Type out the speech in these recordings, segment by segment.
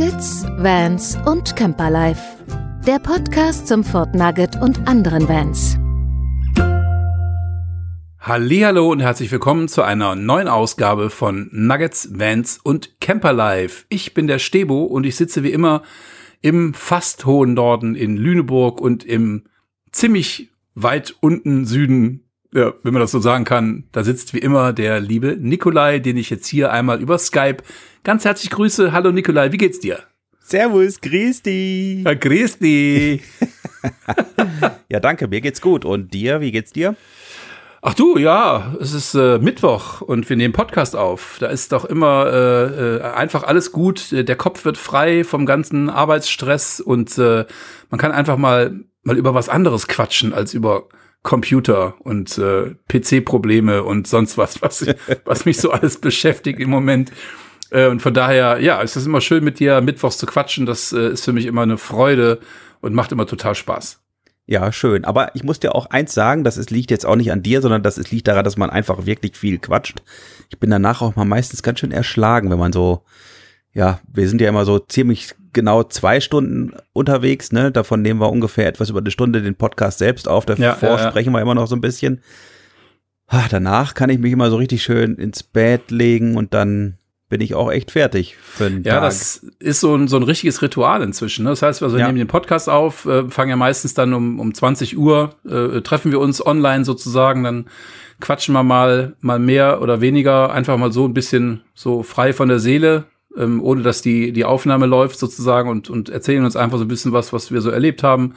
Nuggets, Vans und Camperlife. Der Podcast zum Fort Nugget und anderen Vans. Hallo und herzlich willkommen zu einer neuen Ausgabe von Nuggets, Vans und Camperlife. Ich bin der Stebo und ich sitze wie immer im fast hohen Norden in Lüneburg und im ziemlich weit unten Süden ja, wenn man das so sagen kann, da sitzt wie immer der liebe Nikolai, den ich jetzt hier einmal über Skype ganz herzlich grüße. Hallo Nikolai, wie geht's dir? Servus, grüß dich. Ja, grüß dich. ja, danke, mir geht's gut. Und dir, wie geht's dir? Ach du, ja, es ist äh, Mittwoch und wir nehmen Podcast auf. Da ist doch immer äh, äh, einfach alles gut. Der Kopf wird frei vom ganzen Arbeitsstress und äh, man kann einfach mal mal über was anderes quatschen als über Computer und äh, PC-Probleme und sonst was, was, was mich so alles beschäftigt im Moment. Äh, und von daher, ja, es ist immer schön mit dir mittwochs zu quatschen. Das äh, ist für mich immer eine Freude und macht immer total Spaß. Ja, schön. Aber ich muss dir auch eins sagen, das ist, liegt jetzt auch nicht an dir, sondern das ist, liegt daran, dass man einfach wirklich viel quatscht. Ich bin danach auch mal meistens ganz schön erschlagen, wenn man so ja, wir sind ja immer so ziemlich genau zwei Stunden unterwegs, ne? Davon nehmen wir ungefähr etwas über eine Stunde den Podcast selbst auf. Davor ja, ja, ja. sprechen wir immer noch so ein bisschen. Ach, danach kann ich mich immer so richtig schön ins Bett legen und dann bin ich auch echt fertig für einen Ja, Tag. das ist so ein, so ein richtiges Ritual inzwischen. Ne? Das heißt, also wir nehmen den Podcast auf, äh, fangen ja meistens dann um, um 20 Uhr, äh, treffen wir uns online sozusagen, dann quatschen wir mal, mal mehr oder weniger, einfach mal so ein bisschen so frei von der Seele, ähm, ohne dass die, die Aufnahme läuft sozusagen und, und erzählen uns einfach so ein bisschen was, was wir so erlebt haben.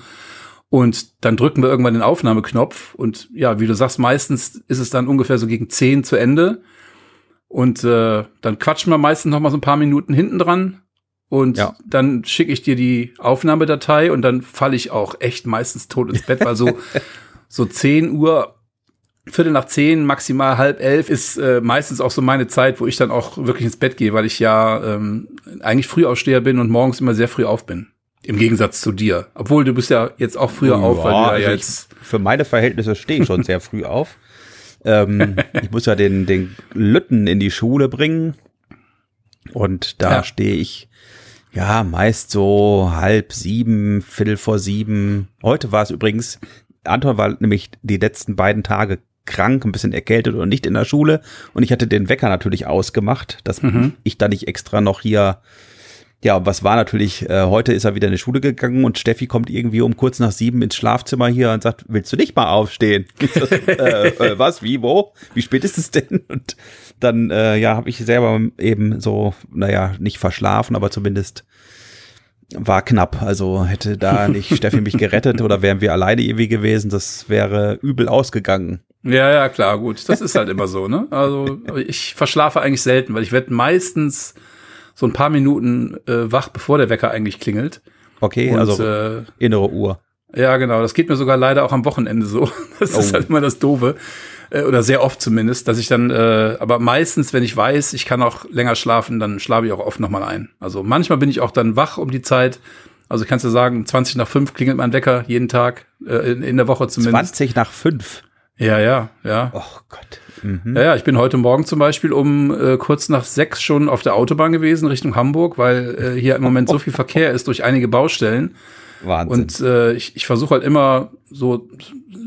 Und dann drücken wir irgendwann den Aufnahmeknopf und ja, wie du sagst, meistens ist es dann ungefähr so gegen zehn zu Ende. Und äh, dann quatschen wir meistens noch mal so ein paar Minuten hinten dran. Und ja. dann schicke ich dir die Aufnahmedatei und dann falle ich auch echt meistens tot ins Bett, weil so, so 10 Uhr Viertel nach zehn, maximal halb elf ist äh, meistens auch so meine Zeit, wo ich dann auch wirklich ins Bett gehe, weil ich ja ähm, eigentlich Frühaufsteher bin und morgens immer sehr früh auf bin. Im Gegensatz zu dir. Obwohl du bist ja jetzt auch früher ja, auf, weil du ja jetzt. Für meine Verhältnisse stehe ich schon sehr früh auf. Ähm, ich muss ja den, den Lütten in die Schule bringen. Und da ja. stehe ich ja meist so halb sieben, viertel vor sieben. Heute war es übrigens Anton war nämlich die letzten beiden Tage krank, ein bisschen erkältet und nicht in der Schule. Und ich hatte den Wecker natürlich ausgemacht, dass mhm. ich da nicht extra noch hier ja, was war natürlich, äh, heute ist er wieder in die Schule gegangen und Steffi kommt irgendwie um kurz nach sieben ins Schlafzimmer hier und sagt, willst du nicht mal aufstehen? Das, äh, äh, was, wie, wo? Wie spät ist es denn? Und dann, äh, ja, habe ich selber eben so, naja, nicht verschlafen, aber zumindest war knapp. Also hätte da nicht Steffi mich gerettet oder wären wir alleine irgendwie gewesen, das wäre übel ausgegangen. Ja, ja, klar, gut. Das ist halt immer so, ne? Also ich verschlafe eigentlich selten, weil ich werde meistens so ein paar Minuten äh, wach, bevor der Wecker eigentlich klingelt. Okay, Und, also äh, innere Uhr. Ja, genau. Das geht mir sogar leider auch am Wochenende so. Das oh. ist halt immer das Doofe. Äh, oder sehr oft zumindest, dass ich dann, äh, aber meistens, wenn ich weiß, ich kann auch länger schlafen, dann schlafe ich auch oft nochmal ein. Also manchmal bin ich auch dann wach um die Zeit. Also kannst du sagen, 20 nach 5 klingelt mein Wecker jeden Tag, äh, in, in der Woche zumindest. 20 nach 5? Ja, ja, ja. Oh Gott. Mhm. Ja, ja, ich bin heute Morgen zum Beispiel um äh, kurz nach sechs schon auf der Autobahn gewesen Richtung Hamburg, weil äh, hier im Moment so viel Verkehr ist durch einige Baustellen. Wahnsinn. Und äh, ich, ich versuche halt immer so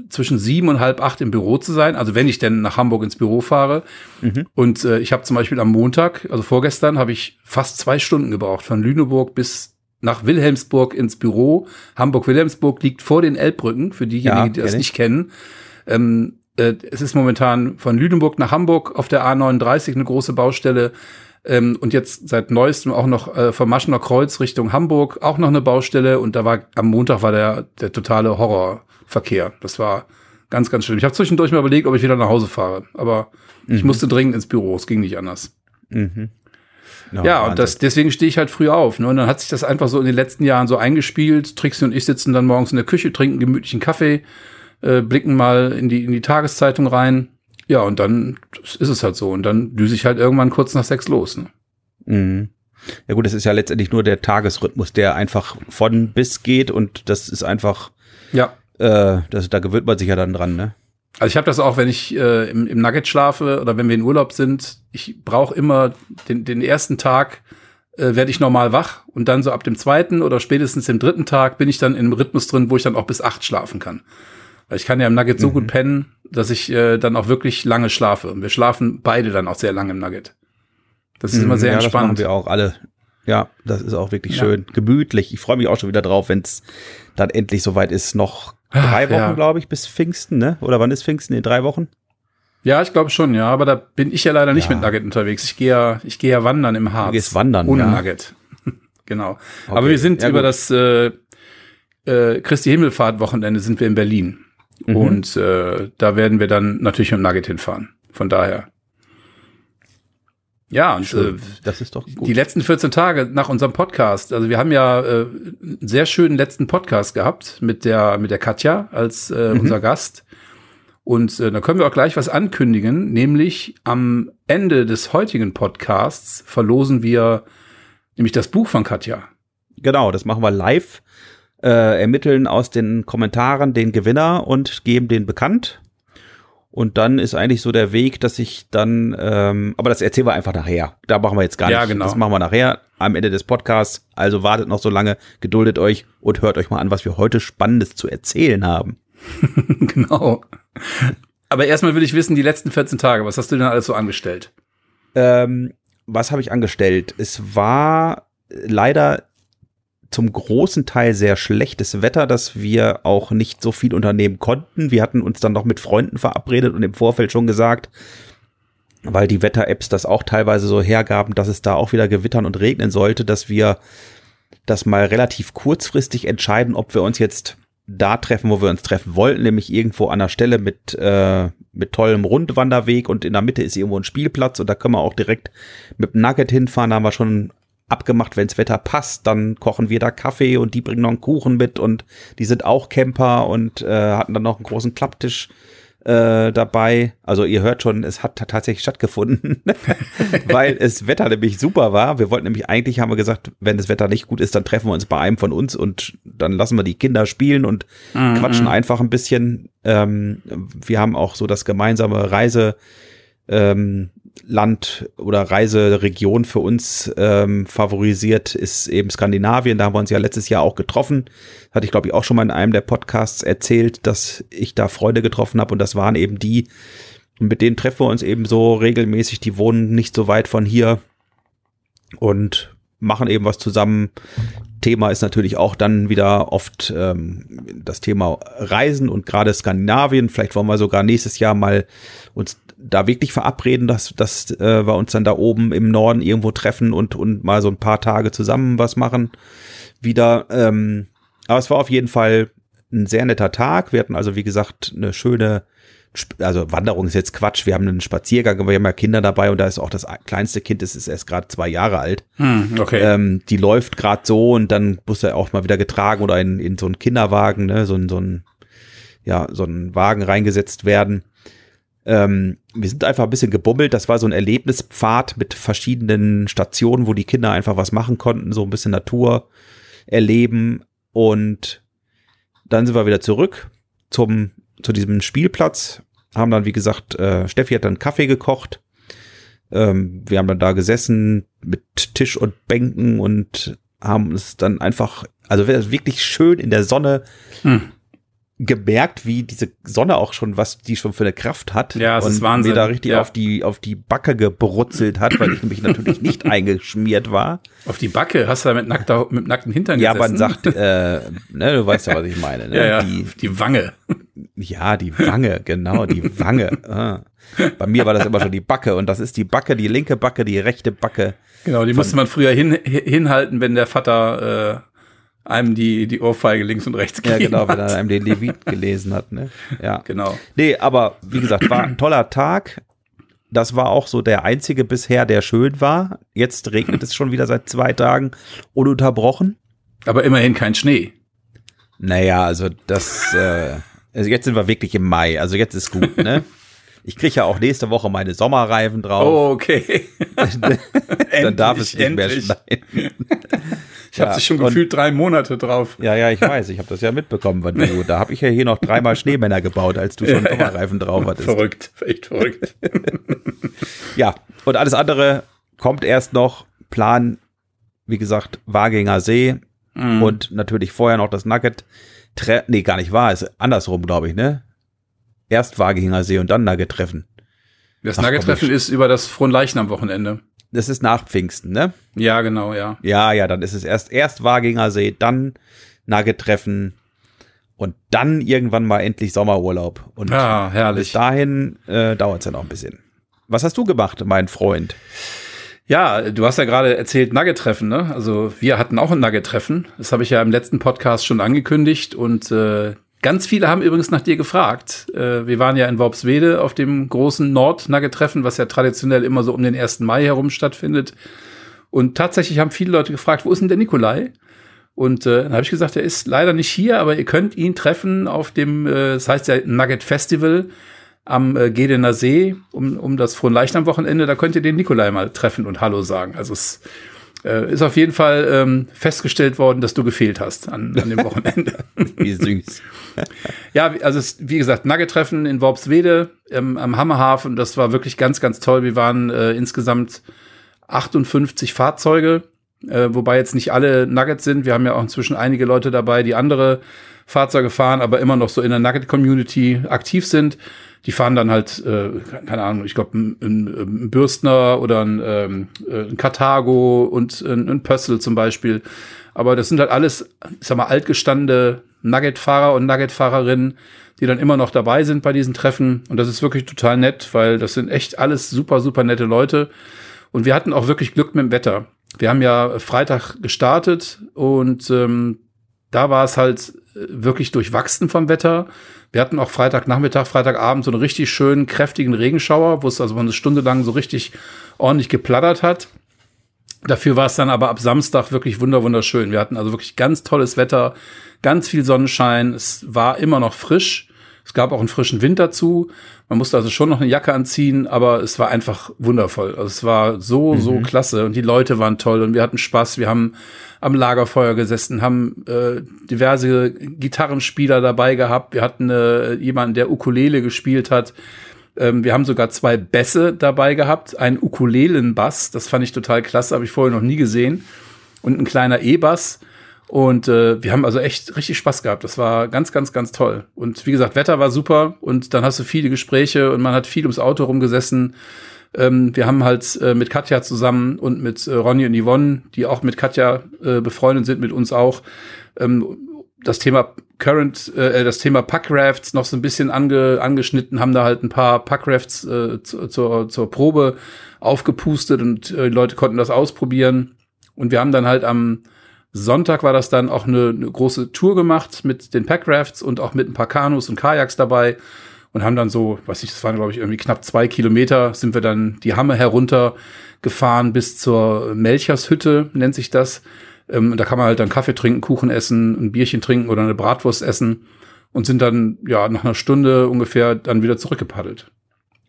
zwischen sieben und halb acht im Büro zu sein, also wenn ich denn nach Hamburg ins Büro fahre. Mhm. Und äh, ich habe zum Beispiel am Montag, also vorgestern, habe ich fast zwei Stunden gebraucht, von Lüneburg bis nach Wilhelmsburg ins Büro. Hamburg-Wilhelmsburg liegt vor den Elbbrücken, für diejenigen, ja, die das nicht kennen. Ähm, äh, es ist momentan von Lüneburg nach Hamburg auf der A39 eine große Baustelle. Ähm, und jetzt seit neuestem auch noch äh, vom Maschener Kreuz Richtung Hamburg auch noch eine Baustelle. Und da war am Montag war der, der totale Horrorverkehr. Das war ganz, ganz schlimm. Ich habe zwischendurch mal überlegt, ob ich wieder nach Hause fahre. Aber mhm. ich musste dringend ins Büro. Es ging nicht anders. Mhm. No, ja, und das, deswegen stehe ich halt früh auf. Ne? Und dann hat sich das einfach so in den letzten Jahren so eingespielt. Trixie und ich sitzen dann morgens in der Küche, trinken gemütlichen Kaffee äh, blicken mal in die, in die Tageszeitung rein. Ja, und dann ist es halt so. Und dann düse ich halt irgendwann kurz nach sechs los. Ne? Mhm. Ja gut, das ist ja letztendlich nur der Tagesrhythmus, der einfach von bis geht und das ist einfach, ja, äh, das, da gewöhnt man sich ja dann dran, ne? Also ich habe das auch, wenn ich äh, im, im Nugget schlafe oder wenn wir in Urlaub sind. Ich brauche immer den, den ersten Tag äh, werde ich normal wach und dann so ab dem zweiten oder spätestens dem dritten Tag bin ich dann im Rhythmus drin, wo ich dann auch bis acht schlafen kann. Weil ich kann ja im Nugget so mhm. gut pennen, dass ich äh, dann auch wirklich lange schlafe. Und wir schlafen beide dann auch sehr lange im Nugget. Das ist mhm, immer sehr ja, entspannt. Das machen wir auch alle. Ja, das ist auch wirklich ja. schön. Gemütlich. Ich freue mich auch schon wieder drauf, wenn es dann endlich soweit ist. Noch drei Wochen, ja. glaube ich, bis Pfingsten, ne? Oder wann ist Pfingsten? In drei Wochen? Ja, ich glaube schon, ja. Aber da bin ich ja leider nicht mit Nugget unterwegs. Ich gehe ja, ich gehe ja wandern im Harz. Du gehst wandern, ohne. Nugget. genau. Okay. Aber wir sind über gut. das äh, äh, Christi Himmelfahrt Wochenende sind wir in Berlin. Mhm. Und äh, da werden wir dann natürlich mit dem Nugget hinfahren. Von daher. Ja, und äh, das ist doch gut. die letzten 14 Tage nach unserem Podcast. Also wir haben ja äh, einen sehr schönen letzten Podcast gehabt mit der mit der Katja als äh, mhm. unser Gast. Und äh, da können wir auch gleich was ankündigen, nämlich am Ende des heutigen Podcasts verlosen wir nämlich das Buch von Katja. Genau, das machen wir live äh, ermitteln aus den Kommentaren den Gewinner und geben den bekannt. Und dann ist eigentlich so der Weg, dass ich dann, ähm, aber das erzählen wir einfach nachher. Da machen wir jetzt gar ja, nicht. Genau. Das machen wir nachher am Ende des Podcasts. Also wartet noch so lange, geduldet euch und hört euch mal an, was wir heute Spannendes zu erzählen haben. genau. Aber erstmal will ich wissen, die letzten 14 Tage, was hast du denn alles so angestellt? Ähm, was habe ich angestellt? Es war leider zum großen Teil sehr schlechtes Wetter, dass wir auch nicht so viel unternehmen konnten. Wir hatten uns dann noch mit Freunden verabredet und im Vorfeld schon gesagt, weil die Wetter-Apps das auch teilweise so hergaben, dass es da auch wieder gewittern und regnen sollte, dass wir das mal relativ kurzfristig entscheiden, ob wir uns jetzt da treffen, wo wir uns treffen wollten, nämlich irgendwo an der Stelle mit, äh, mit tollem Rundwanderweg und in der Mitte ist irgendwo ein Spielplatz und da können wir auch direkt mit dem Nugget hinfahren. Da haben wir schon abgemacht, wenns Wetter passt, dann kochen wir da Kaffee und die bringen noch einen Kuchen mit und die sind auch Camper und äh, hatten dann noch einen großen Klapptisch äh, dabei. Also ihr hört schon, es hat tatsächlich stattgefunden, weil es Wetter nämlich super war. Wir wollten nämlich eigentlich, haben wir gesagt, wenn das Wetter nicht gut ist, dann treffen wir uns bei einem von uns und dann lassen wir die Kinder spielen und mhm. quatschen einfach ein bisschen. Ähm, wir haben auch so das gemeinsame Reise ähm, Land oder Reiseregion für uns ähm, favorisiert, ist eben Skandinavien. Da haben wir uns ja letztes Jahr auch getroffen. Hatte ich, glaube ich, auch schon mal in einem der Podcasts erzählt, dass ich da Freunde getroffen habe und das waren eben die, mit denen treffen wir uns eben so regelmäßig. Die wohnen nicht so weit von hier und machen eben was zusammen. Thema ist natürlich auch dann wieder oft ähm, das Thema Reisen und gerade Skandinavien. Vielleicht wollen wir sogar nächstes Jahr mal uns da wirklich verabreden, dass, dass äh, wir uns dann da oben im Norden irgendwo treffen und, und mal so ein paar Tage zusammen was machen. Wieder. Ähm, aber es war auf jeden Fall ein sehr netter Tag. Wir hatten also, wie gesagt, eine schöne, also Wanderung ist jetzt Quatsch. Wir haben einen Spaziergang, aber wir haben ja Kinder dabei und da ist auch das kleinste Kind, das ist erst gerade zwei Jahre alt. Hm, okay. Ähm, die läuft gerade so und dann muss er auch mal wieder getragen oder in, in so einen Kinderwagen, ne, so ein, so ein, ja, so ein Wagen reingesetzt werden. Ähm, wir sind einfach ein bisschen gebummelt. Das war so ein Erlebnispfad mit verschiedenen Stationen, wo die Kinder einfach was machen konnten, so ein bisschen Natur erleben. Und dann sind wir wieder zurück zum, zu diesem Spielplatz. Haben dann, wie gesagt, äh, Steffi hat dann Kaffee gekocht. Ähm, wir haben dann da gesessen mit Tisch und Bänken und haben es dann einfach, also wirklich schön in der Sonne hm gemerkt, wie diese Sonne auch schon, was die schon für eine Kraft hat. Ja, es und ist Wahnsinn. mir da richtig ja. auf die, auf die Backe gebrutzelt hat, weil ich nämlich natürlich nicht eingeschmiert war. Auf die Backe? Hast du da mit, nackter, mit nackten Hintern ja, gesessen? Ja, man sagt, äh, ne, du weißt ja, was ich meine. Ne? ja, ja, die, die Wange. Ja, die Wange, genau, die Wange. Ah. Bei mir war das immer schon die Backe und das ist die Backe, die linke Backe, die rechte Backe. Genau, die musste man früher hin, hinhalten, wenn der Vater äh, einem die, die Ohrfeige links und rechts gegeben Ja, genau, wenn er einem den Levit gelesen hat, ne? Ja. Genau. Nee, aber wie gesagt, war ein toller Tag. Das war auch so der einzige bisher, der schön war. Jetzt regnet es schon wieder seit zwei Tagen ununterbrochen. Aber immerhin kein Schnee. Naja, also das, äh, also jetzt sind wir wirklich im Mai, also jetzt ist gut, ne? Ich kriege ja auch nächste Woche meine Sommerreifen drauf. Oh, okay. Dann endlich, darf es nicht endlich. mehr schneien. Ich habe ja, schon gefühlt drei Monate drauf. Ja, ja, ich weiß. Ich habe das ja mitbekommen, weil du, da habe ich ja hier noch dreimal Schneemänner gebaut, als du schon ja, Sommerreifen drauf hattest. Verrückt, echt verrückt. ja, und alles andere kommt erst noch. Plan wie gesagt, Waginger See Mhm. und natürlich vorher noch das Nugget. Tre nee, gar nicht wahr, ist andersrum, glaube ich, ne? Erst Waginger See und dann Nugget treffen. Das Nugget-Treffen ist über das Fronleichnam-Wochenende. Das ist nach Pfingsten, ne? Ja, genau, ja. Ja, ja, dann ist es erst, erst Waginger See, dann Nugget treffen und dann irgendwann mal endlich Sommerurlaub. Und Ja, bis herrlich. dahin äh, dauert es ja noch ein bisschen. Was hast du gemacht, mein Freund? Ja, du hast ja gerade erzählt Nugget-Treffen, ne? Also wir hatten auch ein Nugget-Treffen. Das habe ich ja im letzten Podcast schon angekündigt und äh, ganz viele haben übrigens nach dir gefragt. Äh, wir waren ja in Worpswede auf dem großen Nord-Nugget-Treffen, was ja traditionell immer so um den 1. Mai herum stattfindet. Und tatsächlich haben viele Leute gefragt, wo ist denn der Nikolai? Und äh, dann habe ich gesagt, er ist leider nicht hier, aber ihr könnt ihn treffen auf dem, äh, das heißt ja Nugget Festival am äh, Gedener See um, um das Fronleichnam-Wochenende. Da könnt ihr den Nikolai mal treffen und Hallo sagen. Also es äh, ist auf jeden Fall ähm, festgestellt worden, dass du gefehlt hast an, an dem Wochenende. Wie süß. ja, also es, wie gesagt, Nugget-Treffen in Worpswede ähm, am Hammerhafen. Das war wirklich ganz, ganz toll. Wir waren äh, insgesamt 58 Fahrzeuge, äh, wobei jetzt nicht alle Nuggets sind. Wir haben ja auch inzwischen einige Leute dabei, die andere Fahrzeuge fahren, aber immer noch so in der Nugget-Community aktiv sind. Die fahren dann halt, äh, keine Ahnung, ich glaube, ein, ein, Bürstner oder ein, ähm, äh, ein Karthago und ein, ein Pössl zum Beispiel. Aber das sind halt alles, ich sag mal, altgestandene Nugget-Fahrer und Nugget-Fahrerinnen, die dann immer noch dabei sind bei diesen Treffen. Und das ist wirklich total nett, weil das sind echt alles super, super nette Leute. Und wir hatten auch wirklich Glück mit dem Wetter. Wir haben ja Freitag gestartet und ähm, da war es halt wirklich durchwachsen vom Wetter. Wir hatten auch Freitagnachmittag, Freitagabend so einen richtig schönen, kräftigen Regenschauer, wo es also eine Stunde lang so richtig ordentlich geplattert hat. Dafür war es dann aber ab Samstag wirklich wunder wunderschön. Wir hatten also wirklich ganz tolles Wetter, ganz viel Sonnenschein. Es war immer noch frisch. Es gab auch einen frischen Wind dazu. Man musste also schon noch eine Jacke anziehen, aber es war einfach wundervoll. Also es war so, so klasse und die Leute waren toll und wir hatten Spaß. Wir haben am Lagerfeuer gesessen, haben äh, diverse Gitarrenspieler dabei gehabt. Wir hatten äh, jemanden, der Ukulele gespielt hat. Ähm, wir haben sogar zwei Bässe dabei gehabt, einen Ukulelenbass, das fand ich total klasse, habe ich vorher noch nie gesehen, und ein kleiner E-Bass. Und äh, wir haben also echt richtig Spaß gehabt. Das war ganz, ganz, ganz toll. Und wie gesagt, Wetter war super und dann hast du viele Gespräche und man hat viel ums Auto rumgesessen. Ähm, wir haben halt äh, mit Katja zusammen und mit äh, Ronny und Yvonne, die auch mit Katja äh, befreundet sind, mit uns auch, ähm, das Thema Current, äh, das Thema Packrafts noch so ein bisschen ange, angeschnitten, haben da halt ein paar Packrafts äh, zu, zur, zur Probe aufgepustet und äh, die Leute konnten das ausprobieren. Und wir haben dann halt am Sonntag war das dann auch eine, eine große Tour gemacht mit den Packrafts und auch mit ein paar Kanus und Kajaks dabei und haben dann so, weiß ich, das waren glaube ich irgendwie knapp zwei Kilometer, sind wir dann die Hamme herunter gefahren bis zur Melchershütte, nennt sich das. Ähm, und da kann man halt dann Kaffee trinken, Kuchen essen, ein Bierchen trinken oder eine Bratwurst essen und sind dann ja nach einer Stunde ungefähr dann wieder zurückgepaddelt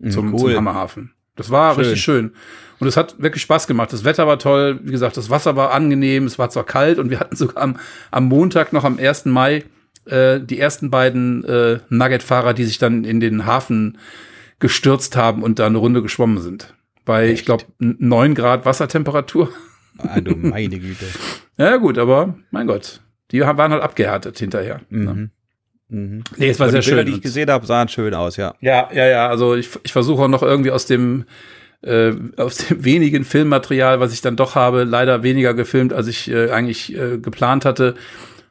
zum, cool. zum Hammerhafen. Das war Schön. richtig schön. Und es hat wirklich Spaß gemacht. Das Wetter war toll. Wie gesagt, das Wasser war angenehm. Es war zwar kalt und wir hatten sogar am, am Montag noch am 1. Mai äh, die ersten beiden äh, Nugget-Fahrer, die sich dann in den Hafen gestürzt haben und da eine Runde geschwommen sind. Bei, ich glaube, 9 Grad Wassertemperatur. Ah, du meine Güte. Ja, gut, aber mein Gott. Die waren halt abgehärtet hinterher. ne? Mhm. Nee, es war sehr die Bilder, schön. die ich gesehen habe, sahen schön aus, ja. Ja, ja, ja. Also ich, ich versuche auch noch irgendwie aus dem äh, aus dem wenigen Filmmaterial, was ich dann doch habe, leider weniger gefilmt, als ich äh, eigentlich äh, geplant hatte,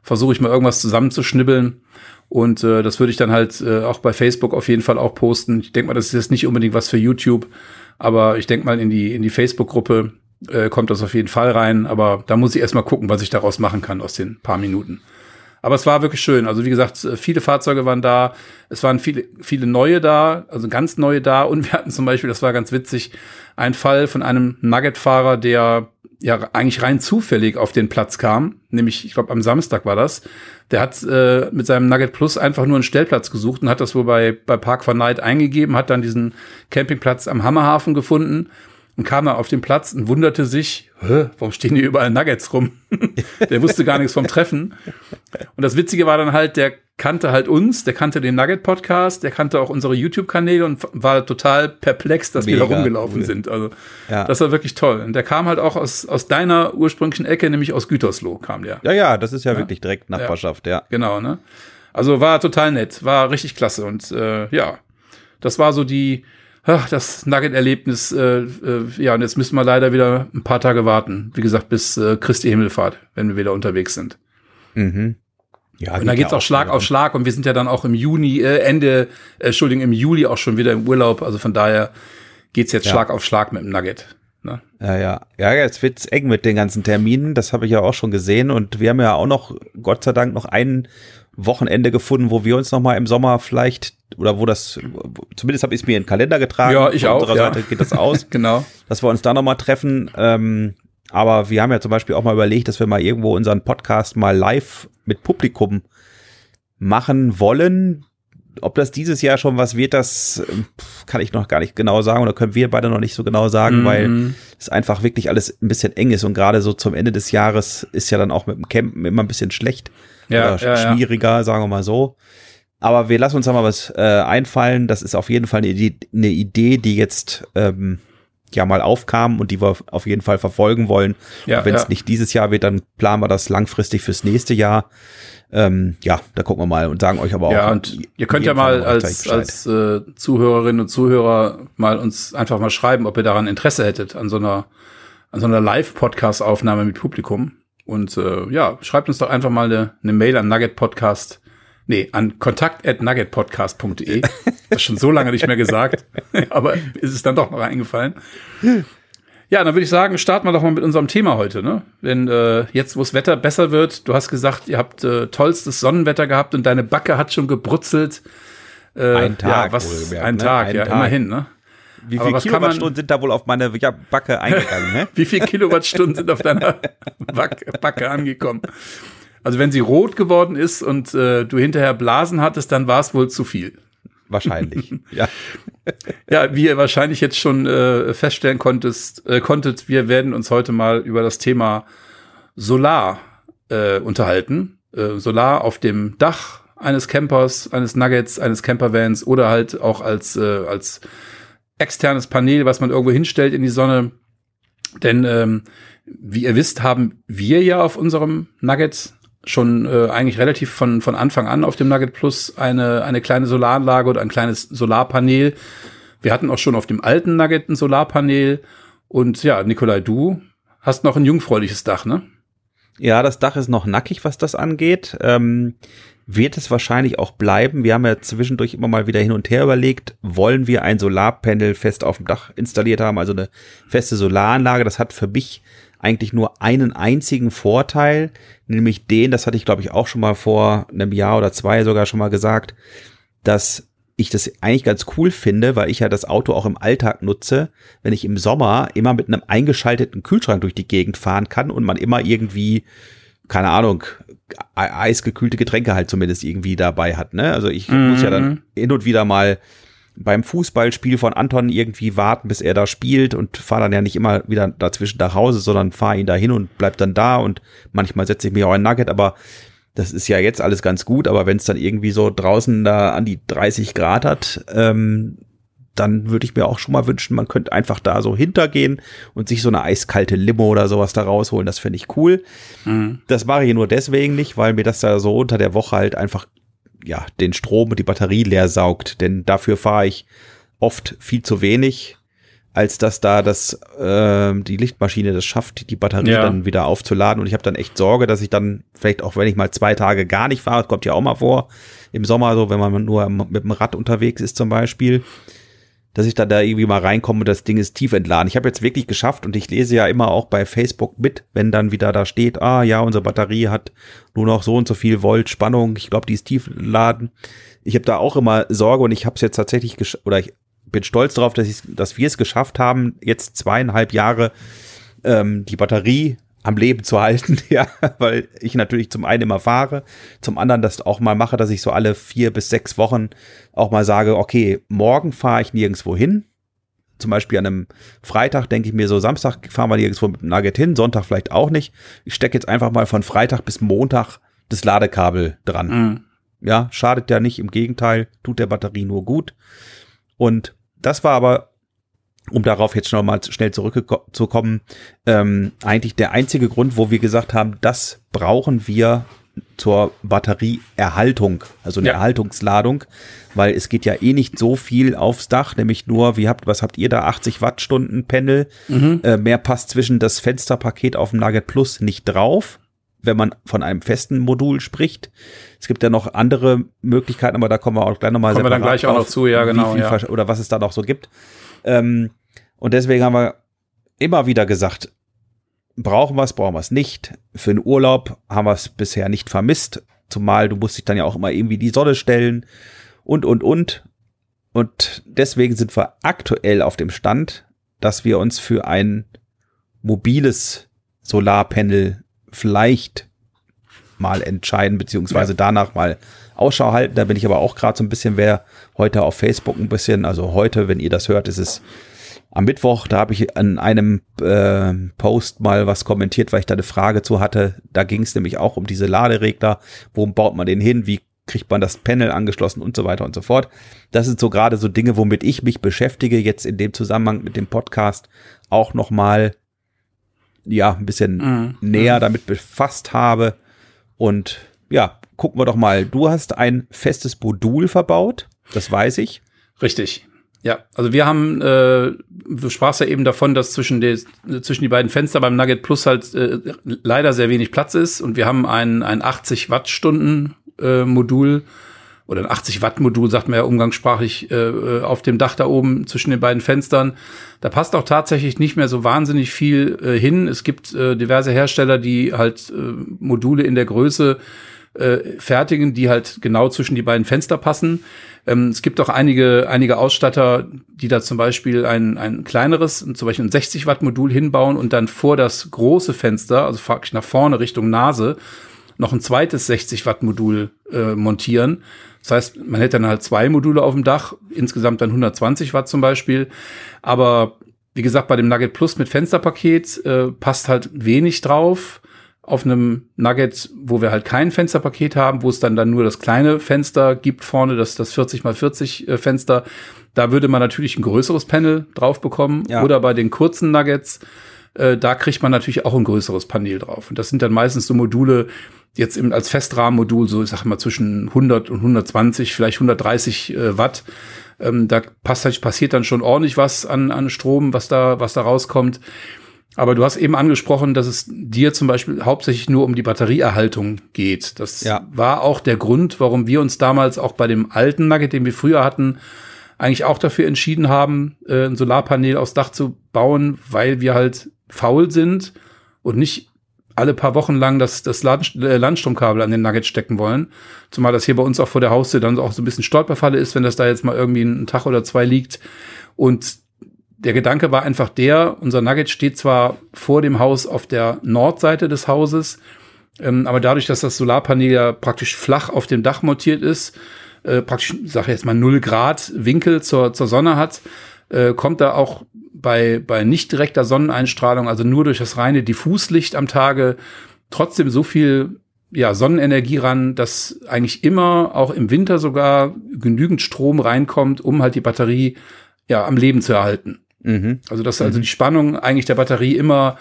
versuche ich mal irgendwas zusammenzuschnibbeln. Und äh, das würde ich dann halt äh, auch bei Facebook auf jeden Fall auch posten. Ich denke mal, das ist jetzt nicht unbedingt was für YouTube, aber ich denke mal in die in die Facebook-Gruppe äh, kommt das auf jeden Fall rein. Aber da muss ich erstmal gucken, was ich daraus machen kann aus den paar Minuten. Aber es war wirklich schön. Also wie gesagt, viele Fahrzeuge waren da. Es waren viele, viele neue da, also ganz neue da. Und wir hatten zum Beispiel, das war ganz witzig, einen Fall von einem Nugget-Fahrer, der ja eigentlich rein zufällig auf den Platz kam. Nämlich, ich glaube, am Samstag war das. Der hat äh, mit seinem Nugget Plus einfach nur einen Stellplatz gesucht und hat das wohl bei, bei Park for Night eingegeben, hat dann diesen Campingplatz am Hammerhafen gefunden und kam dann auf den Platz und wunderte sich, warum stehen hier überall Nuggets rum? der wusste gar nichts vom Treffen. Und das Witzige war dann halt, der kannte halt uns, der kannte den Nugget-Podcast, der kannte auch unsere YouTube-Kanäle und war total perplex, dass Mega wir da rumgelaufen cool. sind. Also ja. das war wirklich toll. Und der kam halt auch aus, aus deiner ursprünglichen Ecke, nämlich aus Gütersloh kam der. Ja, ja, das ist ja, ja? wirklich direkt Nachbarschaft, ja. ja. Genau, ne? Also war total nett, war richtig klasse. Und äh, ja, das war so die, ach, das Nugget-Erlebnis, äh, äh, ja, und jetzt müssen wir leider wieder ein paar Tage warten. Wie gesagt, bis äh, Christi Himmelfahrt, wenn wir wieder unterwegs sind. Mhm. Ja, und dann geht's auch Schlag auf Schlag und wir sind ja dann auch im Juni, äh, Ende, äh, Entschuldigung, im Juli auch schon wieder im Urlaub. Also von daher geht's jetzt ja. Schlag auf Schlag mit dem Nugget. Ne? Ja, ja. Ja, jetzt wird's eng mit den ganzen Terminen. Das habe ich ja auch schon gesehen. Und wir haben ja auch noch, Gott sei Dank, noch ein Wochenende gefunden, wo wir uns noch mal im Sommer vielleicht oder wo das, zumindest habe ich es mir in den Kalender getragen. Ja, ich Von auch. Unserer ja. Seite geht das aus. genau. Dass wir uns da nochmal treffen. Ähm, aber wir haben ja zum Beispiel auch mal überlegt, dass wir mal irgendwo unseren Podcast mal live mit Publikum machen wollen. Ob das dieses Jahr schon was wird, das ähm, kann ich noch gar nicht genau sagen oder können wir beide noch nicht so genau sagen, mhm. weil es einfach wirklich alles ein bisschen eng ist und gerade so zum Ende des Jahres ist ja dann auch mit dem Campen immer ein bisschen schlecht ja, oder ja, schwieriger, ja. sagen wir mal so. Aber wir lassen uns da mal was äh, einfallen. Das ist auf jeden Fall eine Idee, eine Idee die jetzt ähm, ja mal aufkam und die wir auf jeden Fall verfolgen wollen. Ja, Wenn es ja. nicht dieses Jahr wird, dann planen wir das langfristig fürs nächste Jahr. Ähm, ja, da gucken wir mal und sagen euch aber auch. Ja, und ihr könnt ja mal als, als äh, Zuhörerinnen und Zuhörer mal uns einfach mal schreiben, ob ihr daran Interesse hättet an so einer, an so einer Live-Podcast-Aufnahme mit Publikum. Und äh, ja, schreibt uns doch einfach mal eine, eine Mail an Nugget Podcast Nee, an kontakt.nuggetpodcast.de. Das ist schon so lange nicht mehr gesagt. Aber ist es dann doch noch eingefallen. Ja, dann würde ich sagen, starten wir doch mal mit unserem Thema heute. Ne? Denn äh, jetzt, wo das Wetter besser wird, du hast gesagt, ihr habt äh, tollstes Sonnenwetter gehabt und deine Backe hat schon gebrutzelt. Äh, ein Tag, ja, was, ein ne? Tag, ein ja, Tag. immerhin. Ne? Wie viele Kilowattstunden sind da wohl auf meine ja, Backe eingegangen? Ne? Wie viele Kilowattstunden sind auf deiner Backe angekommen? Also wenn sie rot geworden ist und äh, du hinterher Blasen hattest, dann war es wohl zu viel. Wahrscheinlich, ja. ja, wie ihr wahrscheinlich jetzt schon äh, feststellen konntest, äh, konntet, wir werden uns heute mal über das Thema Solar äh, unterhalten. Äh, Solar auf dem Dach eines Campers, eines Nuggets, eines Campervans oder halt auch als, äh, als externes Panel, was man irgendwo hinstellt in die Sonne. Denn ähm, wie ihr wisst, haben wir ja auf unserem Nugget schon äh, eigentlich relativ von, von Anfang an auf dem Nugget Plus eine, eine kleine Solaranlage oder ein kleines Solarpanel. Wir hatten auch schon auf dem alten Nugget ein Solarpanel. Und ja, Nikolai, du hast noch ein jungfräuliches Dach, ne? Ja, das Dach ist noch nackig, was das angeht. Ähm, wird es wahrscheinlich auch bleiben. Wir haben ja zwischendurch immer mal wieder hin und her überlegt, wollen wir ein Solarpanel fest auf dem Dach installiert haben, also eine feste Solaranlage. Das hat für mich eigentlich nur einen einzigen Vorteil, nämlich den, das hatte ich glaube ich auch schon mal vor einem Jahr oder zwei sogar schon mal gesagt, dass ich das eigentlich ganz cool finde, weil ich ja das Auto auch im Alltag nutze, wenn ich im Sommer immer mit einem eingeschalteten Kühlschrank durch die Gegend fahren kann und man immer irgendwie, keine Ahnung, eisgekühlte Getränke halt zumindest irgendwie dabei hat. Ne? Also ich mhm. muss ja dann mhm. hin und wieder mal beim Fußballspiel von Anton irgendwie warten, bis er da spielt und fahre dann ja nicht immer wieder dazwischen nach Hause, sondern fahre ihn da hin und bleib dann da und manchmal setze ich mich auch ein Nugget, aber das ist ja jetzt alles ganz gut, aber wenn es dann irgendwie so draußen da an die 30 Grad hat, ähm, dann würde ich mir auch schon mal wünschen, man könnte einfach da so hintergehen und sich so eine eiskalte Limo oder sowas da rausholen. Das finde ich cool. Mhm. Das mache ich nur deswegen nicht, weil mir das da so unter der Woche halt einfach ja, den Strom und die Batterie leer saugt, denn dafür fahre ich oft viel zu wenig, als dass da das äh, die Lichtmaschine das schafft, die Batterie ja. dann wieder aufzuladen. Und ich habe dann echt Sorge, dass ich dann vielleicht auch, wenn ich mal zwei Tage gar nicht fahre, kommt ja auch mal vor, im Sommer so, wenn man nur mit dem Rad unterwegs ist zum Beispiel, dass ich dann da irgendwie mal reinkomme und das Ding ist tief entladen. Ich habe jetzt wirklich geschafft und ich lese ja immer auch bei Facebook mit, wenn dann wieder da steht, ah ja, unsere Batterie hat nur noch so und so viel Volt Spannung. Ich glaube, die ist tief entladen. Ich habe da auch immer Sorge und ich habe es jetzt tatsächlich oder ich bin stolz darauf, dass, dass wir es geschafft haben, jetzt zweieinhalb Jahre ähm, die Batterie am Leben zu halten, ja, weil ich natürlich zum einen immer fahre, zum anderen das auch mal mache, dass ich so alle vier bis sechs Wochen auch mal sage, okay, morgen fahre ich nirgendwo hin, zum Beispiel an einem Freitag denke ich mir so, Samstag fahren wir nirgendwo mit dem Nugget hin, Sonntag vielleicht auch nicht. Ich stecke jetzt einfach mal von Freitag bis Montag das Ladekabel dran. Mhm. Ja, schadet ja nicht, im Gegenteil, tut der Batterie nur gut. Und das war aber, um darauf jetzt schon mal schnell zurückzukommen, ähm, eigentlich der einzige Grund, wo wir gesagt haben, das brauchen wir zur Batterieerhaltung, also eine ja. Erhaltungsladung, weil es geht ja eh nicht so viel aufs Dach, nämlich nur, wie habt, was habt ihr da, 80 Wattstunden Panel, mhm. äh, mehr passt zwischen das Fensterpaket auf dem Nugget Plus nicht drauf, wenn man von einem festen Modul spricht. Es gibt ja noch andere Möglichkeiten, aber da kommen wir auch gleich nochmal Kommen wir dann gleich auch noch zu, ja genau. Ja. Oder was es da noch so gibt. Ähm, und deswegen haben wir immer wieder gesagt, brauchen wir es, brauchen wir es nicht. Für den Urlaub haben wir es bisher nicht vermisst, zumal du musst dich dann ja auch immer irgendwie die Sonne stellen und, und, und. Und deswegen sind wir aktuell auf dem Stand, dass wir uns für ein mobiles Solarpanel vielleicht mal entscheiden, beziehungsweise ja. danach mal Ausschau halten. Da bin ich aber auch gerade so ein bisschen, wer heute auf Facebook ein bisschen, also heute, wenn ihr das hört, ist es am Mittwoch, da habe ich an einem äh, Post mal was kommentiert, weil ich da eine Frage zu hatte. Da ging es nämlich auch um diese Laderegler. Wo baut man den hin? Wie kriegt man das Panel angeschlossen und so weiter und so fort. Das sind so gerade so Dinge, womit ich mich beschäftige, jetzt in dem Zusammenhang mit dem Podcast auch nochmal, ja, ein bisschen mhm. näher mhm. damit befasst habe. Und ja, gucken wir doch mal. Du hast ein festes Modul verbaut, das weiß ich. Richtig. Ja, also wir haben, äh, du sprachst ja eben davon, dass zwischen, die, zwischen die beiden Fenster beim Nugget Plus halt äh, leider sehr wenig Platz ist und wir haben ein, ein 80 Wattstunden äh, Modul oder ein 80 Watt Modul, sagt man ja umgangssprachlich, äh, auf dem Dach da oben zwischen den beiden Fenstern. Da passt auch tatsächlich nicht mehr so wahnsinnig viel äh, hin. Es gibt äh, diverse Hersteller, die halt äh, Module in der Größe äh, fertigen, die halt genau zwischen die beiden Fenster passen. Ähm, es gibt auch einige, einige Ausstatter, die da zum Beispiel ein, ein kleineres, zum Beispiel ein 60 Watt Modul hinbauen und dann vor das große Fenster, also faktisch nach vorne Richtung Nase, noch ein zweites 60 Watt Modul äh, montieren. Das heißt, man hätte dann halt zwei Module auf dem Dach, insgesamt dann 120 Watt zum Beispiel. Aber wie gesagt, bei dem Nugget Plus mit Fensterpaket äh, passt halt wenig drauf auf einem Nugget, wo wir halt kein Fensterpaket haben, wo es dann dann nur das kleine Fenster gibt vorne, das das 40 mal 40 äh, Fenster, da würde man natürlich ein größeres Panel drauf bekommen. Ja. Oder bei den kurzen Nuggets, äh, da kriegt man natürlich auch ein größeres Panel drauf. Und das sind dann meistens so Module, jetzt eben als Festrahmenmodul, so ich sag mal zwischen 100 und 120, vielleicht 130 äh, Watt. Ähm, da passt, passiert dann schon ordentlich was an, an Strom, was da, was da rauskommt. Aber du hast eben angesprochen, dass es dir zum Beispiel hauptsächlich nur um die Batterieerhaltung geht. Das ja. war auch der Grund, warum wir uns damals auch bei dem alten Nugget, den wir früher hatten, eigentlich auch dafür entschieden haben, äh, ein Solarpanel aufs Dach zu bauen, weil wir halt faul sind und nicht alle paar Wochen lang das, das äh, Landstromkabel an den Nugget stecken wollen. Zumal das hier bei uns auch vor der Haustür dann auch so ein bisschen Stolperfalle ist, wenn das da jetzt mal irgendwie einen Tag oder zwei liegt. Und der Gedanke war einfach der, unser Nugget steht zwar vor dem Haus auf der Nordseite des Hauses, ähm, aber dadurch, dass das Solarpanel ja praktisch flach auf dem Dach montiert ist, äh, praktisch, sage jetzt mal, 0 Grad Winkel zur, zur Sonne hat, äh, kommt da auch bei, bei nicht direkter Sonneneinstrahlung, also nur durch das reine Diffuslicht am Tage, trotzdem so viel ja, Sonnenenergie ran, dass eigentlich immer, auch im Winter sogar, genügend Strom reinkommt, um halt die Batterie ja am Leben zu erhalten. Mhm. Also dass also mhm. die Spannung eigentlich der Batterie immer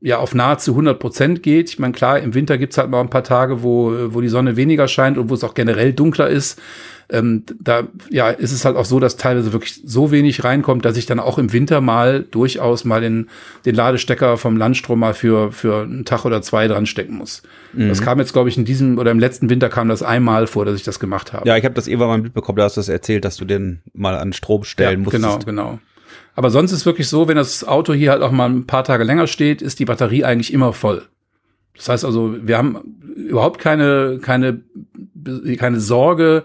ja auf nahezu 100 Prozent geht. Ich meine, klar, im Winter gibt's halt mal ein paar Tage, wo, wo die Sonne weniger scheint und wo es auch generell dunkler ist. Ähm, da ja, ist es halt auch so, dass teilweise wirklich so wenig reinkommt, dass ich dann auch im Winter mal durchaus mal den, den Ladestecker vom Landstrom mal für, für einen Tag oder zwei dran stecken muss. Mhm. Das kam jetzt, glaube ich, in diesem oder im letzten Winter kam das einmal vor, dass ich das gemacht habe. Ja, ich habe das irgendwann mal mitbekommen, da hast du das erzählt, dass du den mal an Strom stellen ja, musstest. Genau, genau. Aber sonst ist wirklich so, wenn das Auto hier halt auch mal ein paar Tage länger steht, ist die Batterie eigentlich immer voll. Das heißt also, wir haben überhaupt keine, keine, keine Sorge,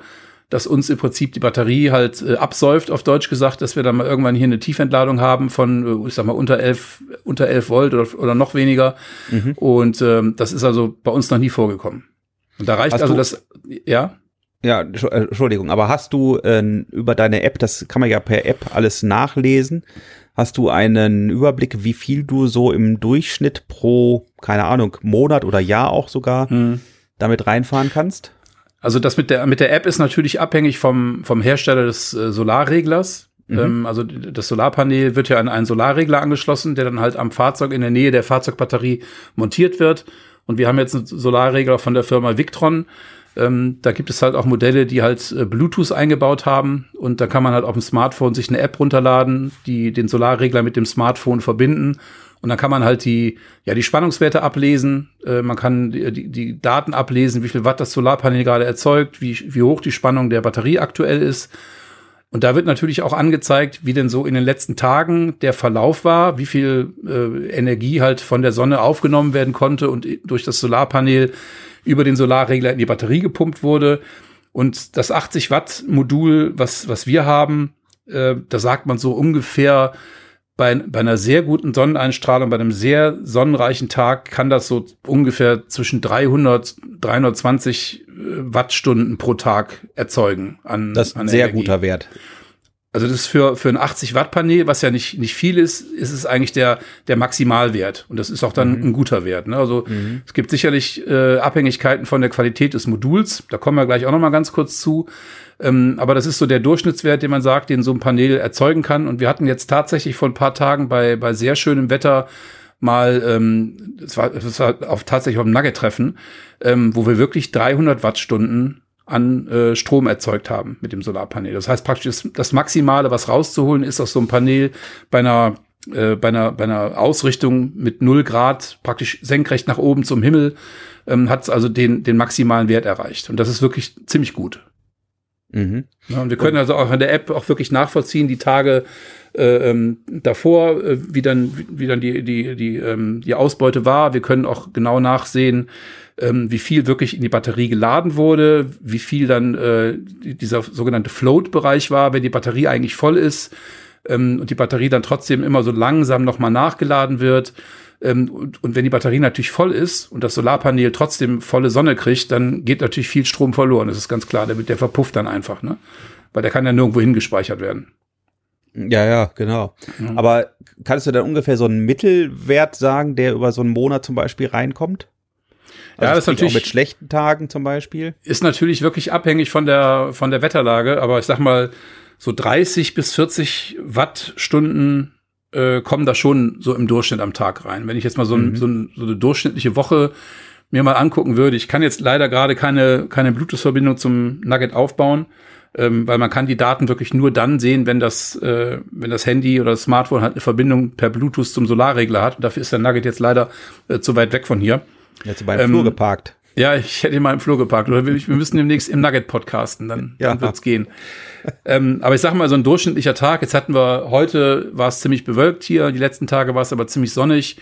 dass uns im Prinzip die Batterie halt äh, absäuft, auf Deutsch gesagt, dass wir dann mal irgendwann hier eine Tiefentladung haben von, äh, ich sag mal, unter 11, unter 11 Volt oder, oder noch weniger. Mhm. Und ähm, das ist also bei uns noch nie vorgekommen. Und da reicht Hast also das, ja? Ja, Entschuldigung, aber hast du äh, über deine App, das kann man ja per App alles nachlesen, hast du einen Überblick, wie viel du so im Durchschnitt pro, keine Ahnung, Monat oder Jahr auch sogar hm. damit reinfahren kannst? Also das mit der, mit der App ist natürlich abhängig vom, vom Hersteller des äh, Solarreglers. Mhm. Ähm, also das Solarpanel wird ja an einen Solarregler angeschlossen, der dann halt am Fahrzeug in der Nähe der Fahrzeugbatterie montiert wird. Und wir haben jetzt einen Solarregler von der Firma Victron. Ähm, da gibt es halt auch Modelle, die halt äh, Bluetooth eingebaut haben. Und da kann man halt auf dem Smartphone sich eine App runterladen, die den Solarregler mit dem Smartphone verbinden. Und dann kann man halt die, ja, die Spannungswerte ablesen. Äh, man kann die, die, Daten ablesen, wie viel Watt das Solarpanel gerade erzeugt, wie, wie hoch die Spannung der Batterie aktuell ist. Und da wird natürlich auch angezeigt, wie denn so in den letzten Tagen der Verlauf war, wie viel äh, Energie halt von der Sonne aufgenommen werden konnte und durch das Solarpanel über den Solarregler in die Batterie gepumpt wurde. Und das 80 Watt Modul, was, was wir haben, äh, da sagt man so ungefähr bei, bei einer sehr guten Sonneneinstrahlung, bei einem sehr sonnenreichen Tag kann das so ungefähr zwischen 300, 320 äh, Wattstunden pro Tag erzeugen. An, das ist ein sehr Energie. guter Wert. Also das ist für, für ein 80 Watt Panel, was ja nicht, nicht viel ist, ist es eigentlich der, der Maximalwert. Und das ist auch dann mhm. ein guter Wert. Ne? Also mhm. es gibt sicherlich äh, Abhängigkeiten von der Qualität des Moduls. Da kommen wir gleich auch noch mal ganz kurz zu. Ähm, aber das ist so der Durchschnittswert, den man sagt, den so ein Panel erzeugen kann. Und wir hatten jetzt tatsächlich vor ein paar Tagen bei, bei sehr schönem Wetter mal, ähm, es war, es war auf, tatsächlich auf dem Nugget-Treffen, ähm, wo wir wirklich 300 Wattstunden an äh, Strom erzeugt haben mit dem Solarpanel. Das heißt praktisch, das, das Maximale, was rauszuholen ist aus so einem Panel bei einer äh, bei einer, bei einer Ausrichtung mit null Grad praktisch senkrecht nach oben zum Himmel, ähm, hat es also den, den maximalen Wert erreicht. Und das ist wirklich ziemlich gut. Mhm. Ja, und wir können also auch in der App auch wirklich nachvollziehen, die Tage äh, ähm, davor, äh, wie dann, wie dann die, die, die, ähm, die Ausbeute war. Wir können auch genau nachsehen, ähm, wie viel wirklich in die Batterie geladen wurde, wie viel dann äh, dieser sogenannte Float-Bereich war, wenn die Batterie eigentlich voll ist ähm, und die Batterie dann trotzdem immer so langsam nochmal nachgeladen wird. Ähm, und, und, wenn die Batterie natürlich voll ist und das Solarpanel trotzdem volle Sonne kriegt, dann geht natürlich viel Strom verloren. Das ist ganz klar. Der, der verpufft dann einfach, ne? Weil der kann ja nirgendwo hingespeichert werden. Ja, ja, genau. Ja. Aber kannst du dann ungefähr so einen Mittelwert sagen, der über so einen Monat zum Beispiel reinkommt? Also ja, das ist natürlich auch mit schlechten Tagen zum Beispiel. Ist natürlich wirklich abhängig von der von der Wetterlage, aber ich sag mal so 30 bis 40 Wattstunden äh, kommen da schon so im Durchschnitt am Tag rein. Wenn ich jetzt mal so, ein, mhm. so, ein, so eine durchschnittliche Woche mir mal angucken würde, ich kann jetzt leider gerade keine, keine Bluetooth-Verbindung zum Nugget aufbauen, ähm, weil man kann die Daten wirklich nur dann sehen, wenn das, äh, wenn das Handy oder das Smartphone halt eine Verbindung per Bluetooth zum Solarregler hat. Und dafür ist der Nugget jetzt leider äh, zu weit weg von hier. Jetzt beim ähm, Flur geparkt. Ja, ich hätte ihn mal im Flur geparkt. Oder wir, wir müssen demnächst im Nugget podcasten, dann, ja. dann wird's gehen. ähm, aber ich sag mal, so ein durchschnittlicher Tag, jetzt hatten wir, heute war es ziemlich bewölkt hier, die letzten Tage war es aber ziemlich sonnig.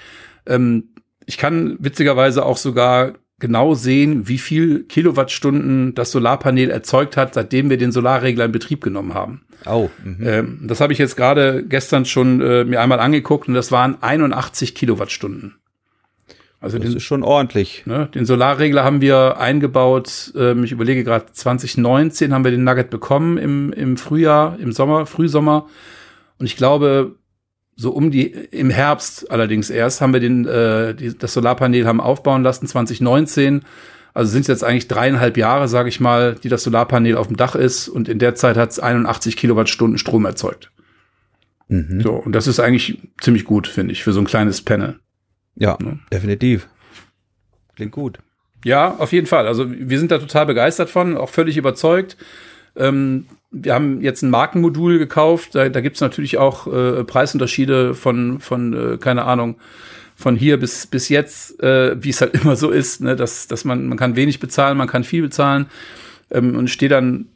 Ähm, ich kann witzigerweise auch sogar genau sehen, wie viel Kilowattstunden das Solarpanel erzeugt hat, seitdem wir den Solarregler in Betrieb genommen haben. Oh. Mhm. Ähm, das habe ich jetzt gerade gestern schon äh, mir einmal angeguckt und das waren 81 Kilowattstunden. Also das den, ist schon ordentlich. Ne, den Solarregler haben wir eingebaut. Ähm, ich überlege gerade 2019 haben wir den Nugget bekommen im, im Frühjahr, im Sommer, Frühsommer. Und ich glaube, so um die im Herbst allerdings erst haben wir den äh, die, das Solarpanel haben aufbauen lassen 2019. Also sind es jetzt eigentlich dreieinhalb Jahre, sage ich mal, die das Solarpanel auf dem Dach ist und in der Zeit hat es 81 Kilowattstunden Strom erzeugt. Mhm. So und das ist eigentlich ziemlich gut, finde ich, für so ein kleines Panel. Ja, ne? definitiv. Klingt gut. Ja, auf jeden Fall. Also wir sind da total begeistert von, auch völlig überzeugt. Ähm, wir haben jetzt ein Markenmodul gekauft. Da, da gibt es natürlich auch äh, Preisunterschiede von, von äh, keine Ahnung, von hier bis, bis jetzt, äh, wie es halt immer so ist, ne? dass, dass man, man kann wenig bezahlen, man kann viel bezahlen ähm, und steht dann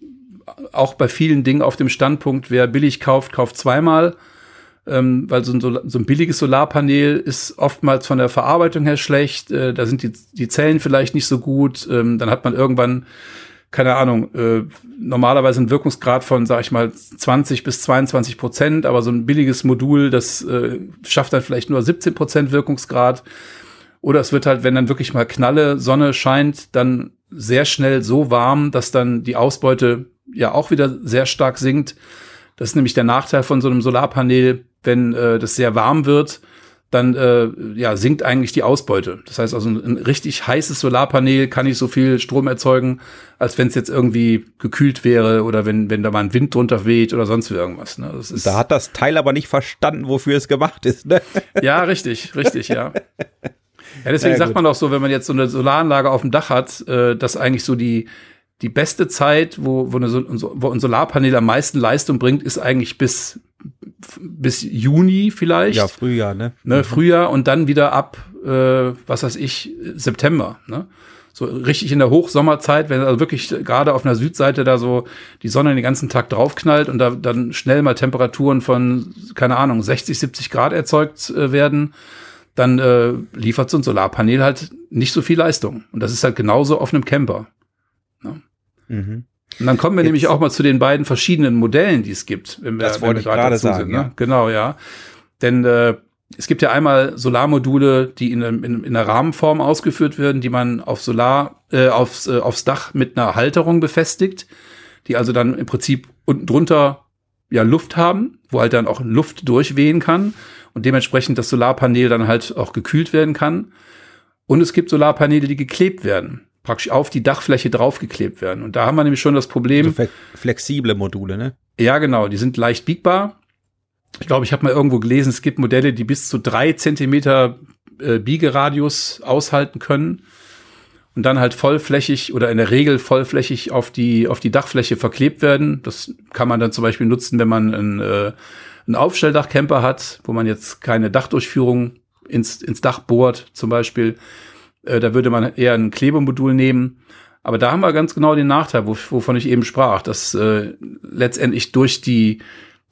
auch bei vielen Dingen auf dem Standpunkt, wer billig kauft, kauft zweimal ähm, weil so ein, so ein, billiges Solarpanel ist oftmals von der Verarbeitung her schlecht, äh, da sind die, die Zellen vielleicht nicht so gut, ähm, dann hat man irgendwann keine Ahnung, äh, normalerweise ein Wirkungsgrad von, sag ich mal, 20 bis 22 Prozent, aber so ein billiges Modul, das äh, schafft dann vielleicht nur 17 Prozent Wirkungsgrad. Oder es wird halt, wenn dann wirklich mal Knalle Sonne scheint, dann sehr schnell so warm, dass dann die Ausbeute ja auch wieder sehr stark sinkt. Das ist nämlich der Nachteil von so einem Solarpanel, wenn äh, das sehr warm wird, dann äh, ja, sinkt eigentlich die Ausbeute. Das heißt also, ein, ein richtig heißes Solarpanel kann nicht so viel Strom erzeugen, als wenn es jetzt irgendwie gekühlt wäre oder wenn, wenn da mal ein Wind drunter weht oder sonst irgendwas. Ne? Das ist da hat das Teil aber nicht verstanden, wofür es gemacht ist. Ne? Ja, richtig, richtig, ja. Ja, deswegen sagt man auch so, wenn man jetzt so eine Solaranlage auf dem Dach hat, äh, dass eigentlich so die, die beste Zeit, wo, wo, eine, wo ein Solarpanel am meisten Leistung bringt, ist eigentlich bis, bis Juni vielleicht. Ja, Frühjahr, ne? ne mhm. Frühjahr und dann wieder ab, äh, was weiß ich, September. Ne? So richtig in der Hochsommerzeit, wenn also wirklich gerade auf einer Südseite da so die Sonne den ganzen Tag draufknallt und da dann schnell mal Temperaturen von, keine Ahnung, 60, 70 Grad erzeugt äh, werden, dann äh, liefert so ein Solarpanel halt nicht so viel Leistung. Und das ist halt genauso auf einem Camper. Ne? Mhm. Und dann kommen wir Jetzt, nämlich auch mal zu den beiden verschiedenen Modellen, die es gibt. Wenn wir, das wollte ich gerade sagen. Sind, ne? ja. Genau, ja. Denn äh, es gibt ja einmal Solarmodule, die in, in, in einer Rahmenform ausgeführt werden, die man auf Solar, äh, aufs, äh, aufs Dach mit einer Halterung befestigt, die also dann im Prinzip unten drunter ja Luft haben, wo halt dann auch Luft durchwehen kann und dementsprechend das Solarpanel dann halt auch gekühlt werden kann. Und es gibt Solarpaneele, die geklebt werden praktisch auf die Dachfläche draufgeklebt werden. Und da haben wir nämlich schon das Problem. Also flexible Module, ne? Ja, genau. Die sind leicht biegbar. Ich glaube, ich habe mal irgendwo gelesen, es gibt Modelle, die bis zu drei Zentimeter äh, Biegeradius aushalten können und dann halt vollflächig oder in der Regel vollflächig auf die, auf die Dachfläche verklebt werden. Das kann man dann zum Beispiel nutzen, wenn man ein, äh, ein Aufstelldachcamper hat, wo man jetzt keine Dachdurchführung ins, ins Dach bohrt, zum Beispiel. Äh, da würde man eher ein Klebemodul nehmen. Aber da haben wir ganz genau den Nachteil, wovon ich eben sprach, dass äh, letztendlich durch die,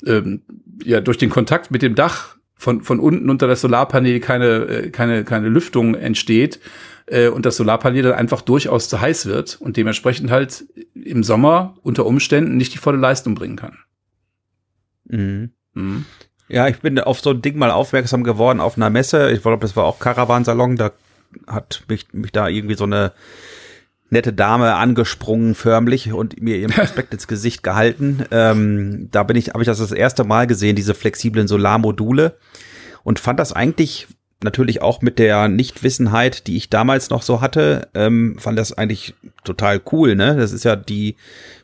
ähm, ja, durch den Kontakt mit dem Dach von, von unten unter das Solarpanel keine, äh, keine, keine Lüftung entsteht äh, und das Solarpanel dann einfach durchaus zu heiß wird und dementsprechend halt im Sommer unter Umständen nicht die volle Leistung bringen kann. Mhm. Mhm. Ja, ich bin auf so ein Ding mal aufmerksam geworden auf einer Messe. Ich glaube, das war auch Caravansalon. Da hat mich, mich da irgendwie so eine nette Dame angesprungen förmlich und mir ihren Prospekt ins Gesicht gehalten. Ähm, da bin ich, habe ich das das erste Mal gesehen, diese flexiblen Solarmodule und fand das eigentlich natürlich auch mit der Nichtwissenheit, die ich damals noch so hatte, ähm, fand das eigentlich total cool. Ne, das ist ja die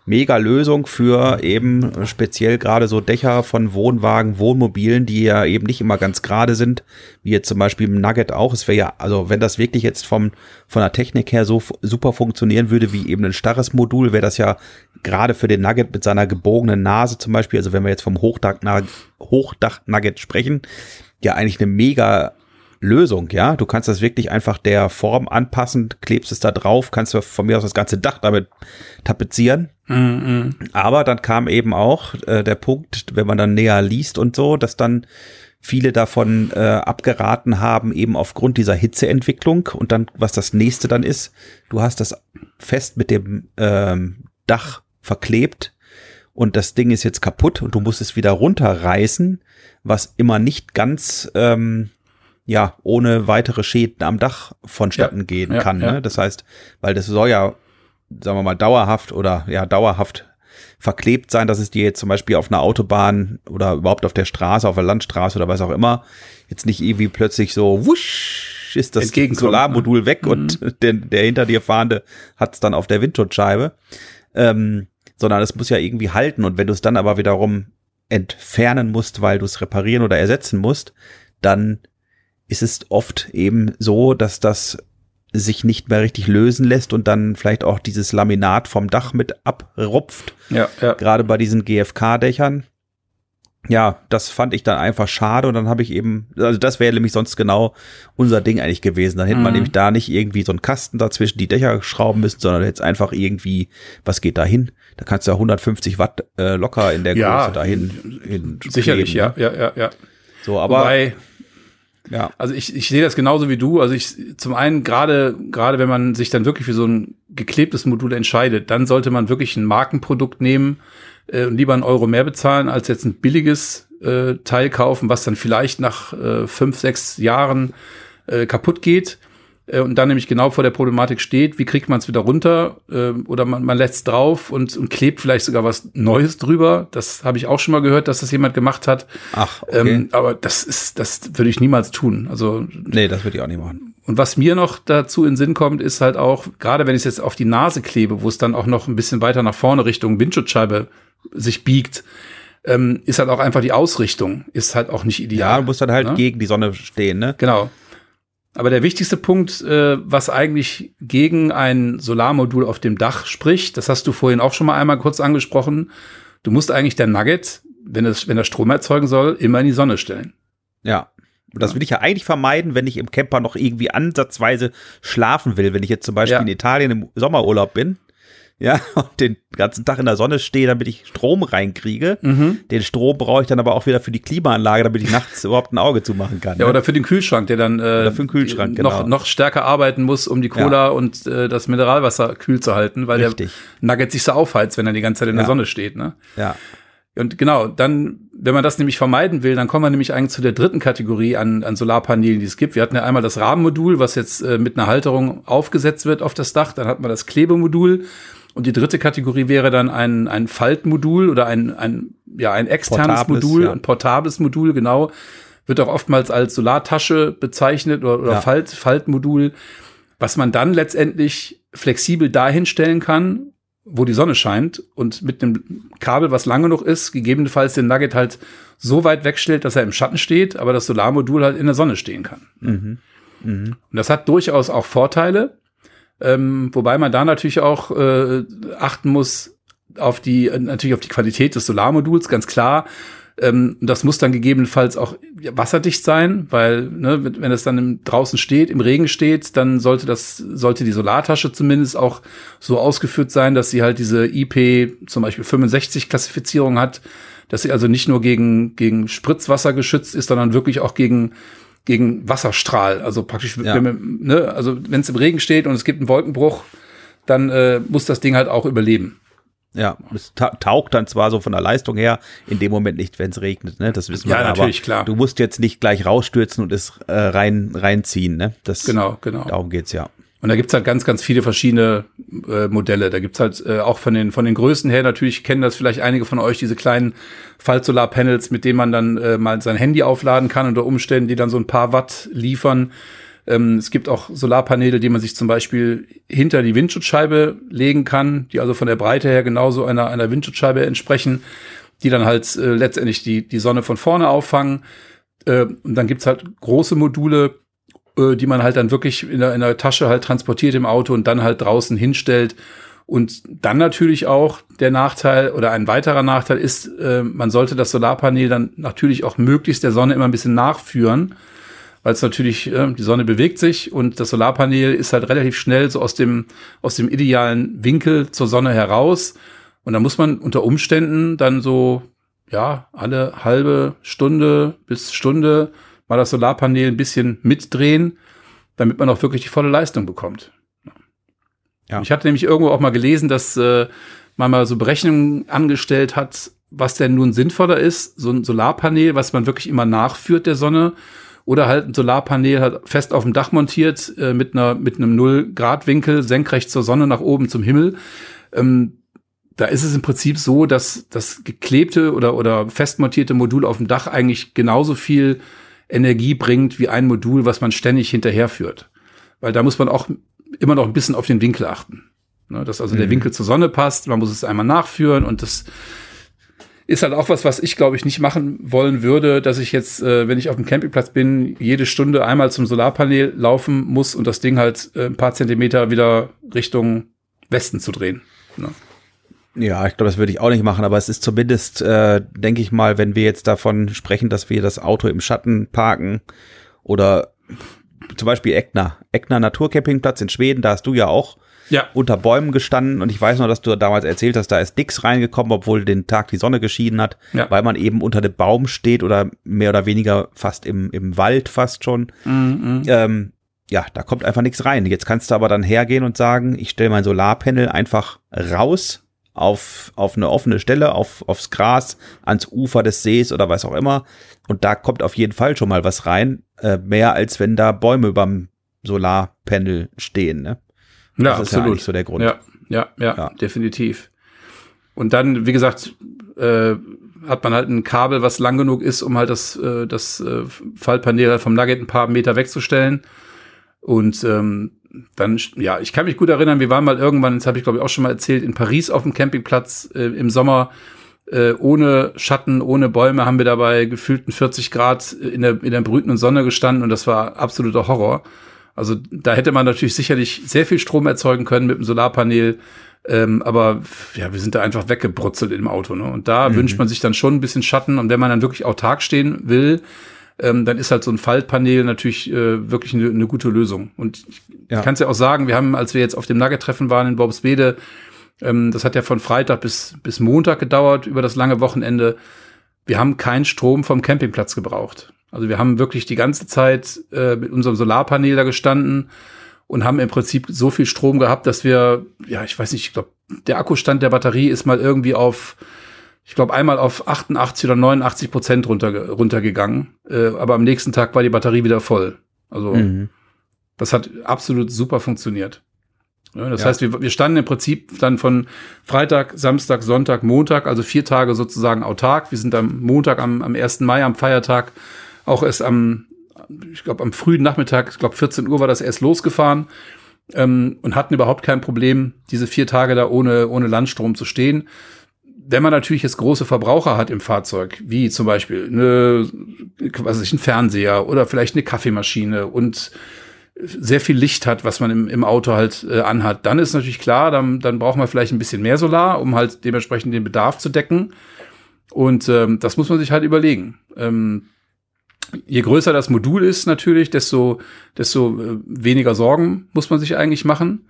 mega Lösung für eben speziell gerade so Dächer von Wohnwagen, Wohnmobilen, die ja eben nicht immer ganz gerade sind, wie jetzt zum Beispiel im Nugget auch. Es wäre ja, also wenn das wirklich jetzt vom, von der Technik her so super funktionieren würde wie eben ein starres Modul, wäre das ja gerade für den Nugget mit seiner gebogenen Nase zum Beispiel, also wenn wir jetzt vom Hochdach-Nugget sprechen, ja eigentlich eine mega Lösung, ja. Du kannst das wirklich einfach der Form anpassen, klebst es da drauf, kannst du von mir aus das ganze Dach damit tapezieren. Mm -mm. Aber dann kam eben auch äh, der Punkt, wenn man dann näher liest und so, dass dann viele davon äh, abgeraten haben, eben aufgrund dieser Hitzeentwicklung. Und dann, was das nächste dann ist, du hast das fest mit dem ähm, Dach verklebt und das Ding ist jetzt kaputt und du musst es wieder runterreißen, was immer nicht ganz ähm, ja, ohne weitere Schäden am Dach vonstatten ja, gehen kann. Ja, ne? Das heißt, weil das soll ja, sagen wir mal, dauerhaft oder ja, dauerhaft verklebt sein, dass es dir jetzt zum Beispiel auf einer Autobahn oder überhaupt auf der Straße, auf der Landstraße oder was auch immer, jetzt nicht irgendwie plötzlich so wusch ist das Solarmodul ne? weg mhm. und der, der hinter dir fahrende hat es dann auf der Windschutzscheibe. Ähm, sondern es muss ja irgendwie halten und wenn du es dann aber wiederum entfernen musst, weil du es reparieren oder ersetzen musst, dann ist es oft eben so, dass das sich nicht mehr richtig lösen lässt und dann vielleicht auch dieses Laminat vom Dach mit abrupft. Ja, ja. Gerade bei diesen GFK-Dächern. Ja, das fand ich dann einfach schade und dann habe ich eben, also das wäre nämlich sonst genau unser Ding eigentlich gewesen. Dann hätte mhm. man nämlich da nicht irgendwie so einen Kasten dazwischen die Dächer schrauben müssen, sondern jetzt einfach irgendwie, was geht da hin? Da kannst du ja 150 Watt äh, locker in der ja, Größe dahin. Hin sicherlich, kleben, ja, ne? ja, ja, ja. So, aber Wobei, ja. Also ich, ich sehe das genauso wie du. Also ich zum einen gerade gerade wenn man sich dann wirklich für so ein geklebtes Modul entscheidet, dann sollte man wirklich ein Markenprodukt nehmen äh, und lieber einen Euro mehr bezahlen als jetzt ein billiges äh, Teil kaufen, was dann vielleicht nach äh, fünf sechs Jahren äh, kaputt geht. Äh, und dann nämlich genau vor der Problematik steht, wie kriegt man es wieder runter äh, oder man, man lässt es drauf und, und klebt vielleicht sogar was Neues drüber. Das habe ich auch schon mal gehört, dass das jemand gemacht hat. Ach, okay. Ähm, aber das ist, das würde ich niemals tun. Also nee, das würde ich auch nicht machen. Und was mir noch dazu in den Sinn kommt, ist halt auch, gerade wenn ich es jetzt auf die Nase klebe, wo es dann auch noch ein bisschen weiter nach vorne Richtung Windschutzscheibe sich biegt, ähm, ist halt auch einfach die Ausrichtung, ist halt auch nicht ideal. Ja, du musst dann halt ne? gegen die Sonne stehen, ne? Genau. Aber der wichtigste Punkt, äh, was eigentlich gegen ein Solarmodul auf dem Dach spricht, das hast du vorhin auch schon mal einmal kurz angesprochen. Du musst eigentlich der Nugget, wenn es, wenn er Strom erzeugen soll, immer in die Sonne stellen. Ja. Und das will ich ja eigentlich vermeiden, wenn ich im Camper noch irgendwie ansatzweise schlafen will. Wenn ich jetzt zum Beispiel ja. in Italien im Sommerurlaub bin, ja, und den ganzen Tag in der Sonne stehe, damit ich Strom reinkriege. Mhm. Den Strom brauche ich dann aber auch wieder für die Klimaanlage, damit ich nachts überhaupt ein Auge zumachen kann. Ja, ne? oder für den Kühlschrank, der dann äh, für den Kühlschrank, genau. noch, noch stärker arbeiten muss, um die Cola ja. und äh, das Mineralwasser kühl zu halten, weil Richtig. der Nugget sich so aufheizt, wenn er die ganze Zeit in ja. der Sonne steht. Ne? Ja. Und genau, dann, wenn man das nämlich vermeiden will, dann kommen wir nämlich eigentlich zu der dritten Kategorie an, an Solarpanelen, die es gibt. Wir hatten ja einmal das Rahmenmodul, was jetzt äh, mit einer Halterung aufgesetzt wird auf das Dach. Dann hat man das Klebemodul. Und die dritte Kategorie wäre dann ein, ein Faltmodul oder ein, ein, ja, ein externes portables, Modul, ja. ein portables Modul, genau. Wird auch oftmals als Solartasche bezeichnet oder, oder ja. Falt, Faltmodul, was man dann letztendlich flexibel dahin stellen kann, wo die Sonne scheint und mit einem Kabel, was lange noch ist, gegebenenfalls den Nugget halt so weit wegstellt, dass er im Schatten steht, aber das Solarmodul halt in der Sonne stehen kann. Mhm. Mhm. Und das hat durchaus auch Vorteile. Ähm, wobei man da natürlich auch äh, achten muss auf die, natürlich auf die Qualität des Solarmoduls, ganz klar. Ähm, das muss dann gegebenenfalls auch wasserdicht sein, weil ne, wenn es dann im, draußen steht, im Regen steht, dann sollte das sollte die Solartasche zumindest auch so ausgeführt sein, dass sie halt diese IP zum Beispiel 65 Klassifizierung hat, dass sie also nicht nur gegen gegen Spritzwasser geschützt ist, sondern wirklich auch gegen gegen Wasserstrahl. Also praktisch, ja. wenn, ne, also wenn es im Regen steht und es gibt einen Wolkenbruch, dann äh, muss das Ding halt auch überleben. Ja, es taugt dann zwar so von der Leistung her in dem Moment nicht, wenn es regnet, ne? Das wissen wir. Ja, natürlich, klar. Du musst jetzt nicht gleich rausstürzen und es äh, rein reinziehen, ne? Das, genau, genau. Darum geht's ja. Und da gibt's halt ganz, ganz viele verschiedene äh, Modelle. Da gibt's halt äh, auch von den, von den Größen her, natürlich kennen das vielleicht einige von euch, diese kleinen Fallsolar-Panels, mit denen man dann äh, mal sein Handy aufladen kann unter Umständen, die dann so ein paar Watt liefern. Ähm, es gibt auch Solarpaneele, die man sich zum Beispiel hinter die Windschutzscheibe legen kann, die also von der Breite her genauso einer, einer Windschutzscheibe entsprechen, die dann halt äh, letztendlich die, die Sonne von vorne auffangen. Äh, und dann gibt's halt große Module, äh, die man halt dann wirklich in der, in der Tasche halt transportiert im Auto und dann halt draußen hinstellt. Und dann natürlich auch der Nachteil oder ein weiterer Nachteil ist, äh, man sollte das Solarpanel dann natürlich auch möglichst der Sonne immer ein bisschen nachführen, weil es natürlich, äh, die Sonne bewegt sich und das Solarpanel ist halt relativ schnell so aus dem, aus dem idealen Winkel zur Sonne heraus. Und da muss man unter Umständen dann so, ja, alle halbe Stunde bis Stunde mal das Solarpanel ein bisschen mitdrehen, damit man auch wirklich die volle Leistung bekommt. Ja. Ich hatte nämlich irgendwo auch mal gelesen, dass äh, man mal so Berechnungen angestellt hat, was denn nun sinnvoller ist, so ein Solarpanel, was man wirklich immer nachführt der Sonne, oder halt ein Solarpanel halt fest auf dem Dach montiert äh, mit einer mit einem null Grad Winkel senkrecht zur Sonne nach oben zum Himmel. Ähm, da ist es im Prinzip so, dass das geklebte oder oder fest montierte Modul auf dem Dach eigentlich genauso viel Energie bringt wie ein Modul, was man ständig hinterherführt. Weil da muss man auch immer noch ein bisschen auf den Winkel achten. Ne, dass also mhm. der Winkel zur Sonne passt, man muss es einmal nachführen und das ist halt auch was, was ich glaube ich nicht machen wollen würde, dass ich jetzt, äh, wenn ich auf dem Campingplatz bin, jede Stunde einmal zum Solarpanel laufen muss und das Ding halt äh, ein paar Zentimeter wieder Richtung Westen zu drehen. Ne? Ja, ich glaube, das würde ich auch nicht machen, aber es ist zumindest, äh, denke ich mal, wenn wir jetzt davon sprechen, dass wir das Auto im Schatten parken oder zum Beispiel Eckner, Eckner Naturcampingplatz in Schweden, da hast du ja auch ja. unter Bäumen gestanden und ich weiß noch, dass du damals erzählt hast, da ist nix reingekommen, obwohl den Tag die Sonne geschieden hat, ja. weil man eben unter dem Baum steht oder mehr oder weniger fast im, im Wald fast schon. Mhm. Ähm, ja, da kommt einfach nichts rein. Jetzt kannst du aber dann hergehen und sagen, ich stelle mein Solarpanel einfach raus auf, auf eine offene Stelle, auf, aufs Gras, ans Ufer des Sees oder was auch immer. Und da kommt auf jeden Fall schon mal was rein. Äh, mehr als wenn da Bäume überm Solarpanel stehen, ne? Ja, das absolut. Ist ja so der Grund. Ja, ja, ja, ja, definitiv. Und dann, wie gesagt, äh, hat man halt ein Kabel, was lang genug ist, um halt das, äh, das äh, Fallpanel vom Nugget ein paar Meter wegzustellen. Und ähm, dann, ja, ich kann mich gut erinnern, wir waren mal irgendwann, das habe ich glaube ich auch schon mal erzählt, in Paris auf dem Campingplatz äh, im Sommer äh, ohne Schatten, ohne Bäume haben wir dabei gefühlten 40 Grad in der, in der brütenden Sonne gestanden und das war absoluter Horror. Also da hätte man natürlich sicherlich sehr viel Strom erzeugen können mit dem Solarpanel, ähm, aber ja, wir sind da einfach weggebrutzelt im Auto. Ne? Und da mhm. wünscht man sich dann schon ein bisschen Schatten. Und wenn man dann wirklich autark stehen will, ähm, dann ist halt so ein Faltpanel natürlich äh, wirklich eine, eine gute Lösung. Und ich ja. kann es ja auch sagen, wir haben, als wir jetzt auf dem Nugget-Treffen waren in Bobswede, ähm, das hat ja von Freitag bis, bis Montag gedauert, über das lange Wochenende. Wir haben keinen Strom vom Campingplatz gebraucht. Also wir haben wirklich die ganze Zeit äh, mit unserem Solarpanel da gestanden und haben im Prinzip so viel Strom gehabt, dass wir, ja, ich weiß nicht, ich glaube, der Akkustand der Batterie ist mal irgendwie auf, ich glaube, einmal auf 88 oder 89 Prozent runter, runtergegangen. Äh, aber am nächsten Tag war die Batterie wieder voll. Also mhm. das hat absolut super funktioniert. Ja, das ja. heißt, wir, wir standen im Prinzip dann von Freitag, Samstag, Sonntag, Montag, also vier Tage sozusagen autark. Wir sind am Montag, am, am 1. Mai, am Feiertag, auch erst am, ich glaube, am frühen Nachmittag, ich glaube 14 Uhr war das erst losgefahren ähm, und hatten überhaupt kein Problem, diese vier Tage da ohne, ohne Landstrom zu stehen. Wenn man natürlich jetzt große Verbraucher hat im Fahrzeug, wie zum Beispiel eine, was weiß ich, ein Fernseher oder vielleicht eine Kaffeemaschine und sehr viel Licht hat, was man im, im Auto halt äh, anhat, dann ist natürlich klar, dann, dann braucht man vielleicht ein bisschen mehr Solar, um halt dementsprechend den Bedarf zu decken. Und ähm, das muss man sich halt überlegen. Ähm, je größer das Modul ist natürlich, desto, desto äh, weniger Sorgen muss man sich eigentlich machen.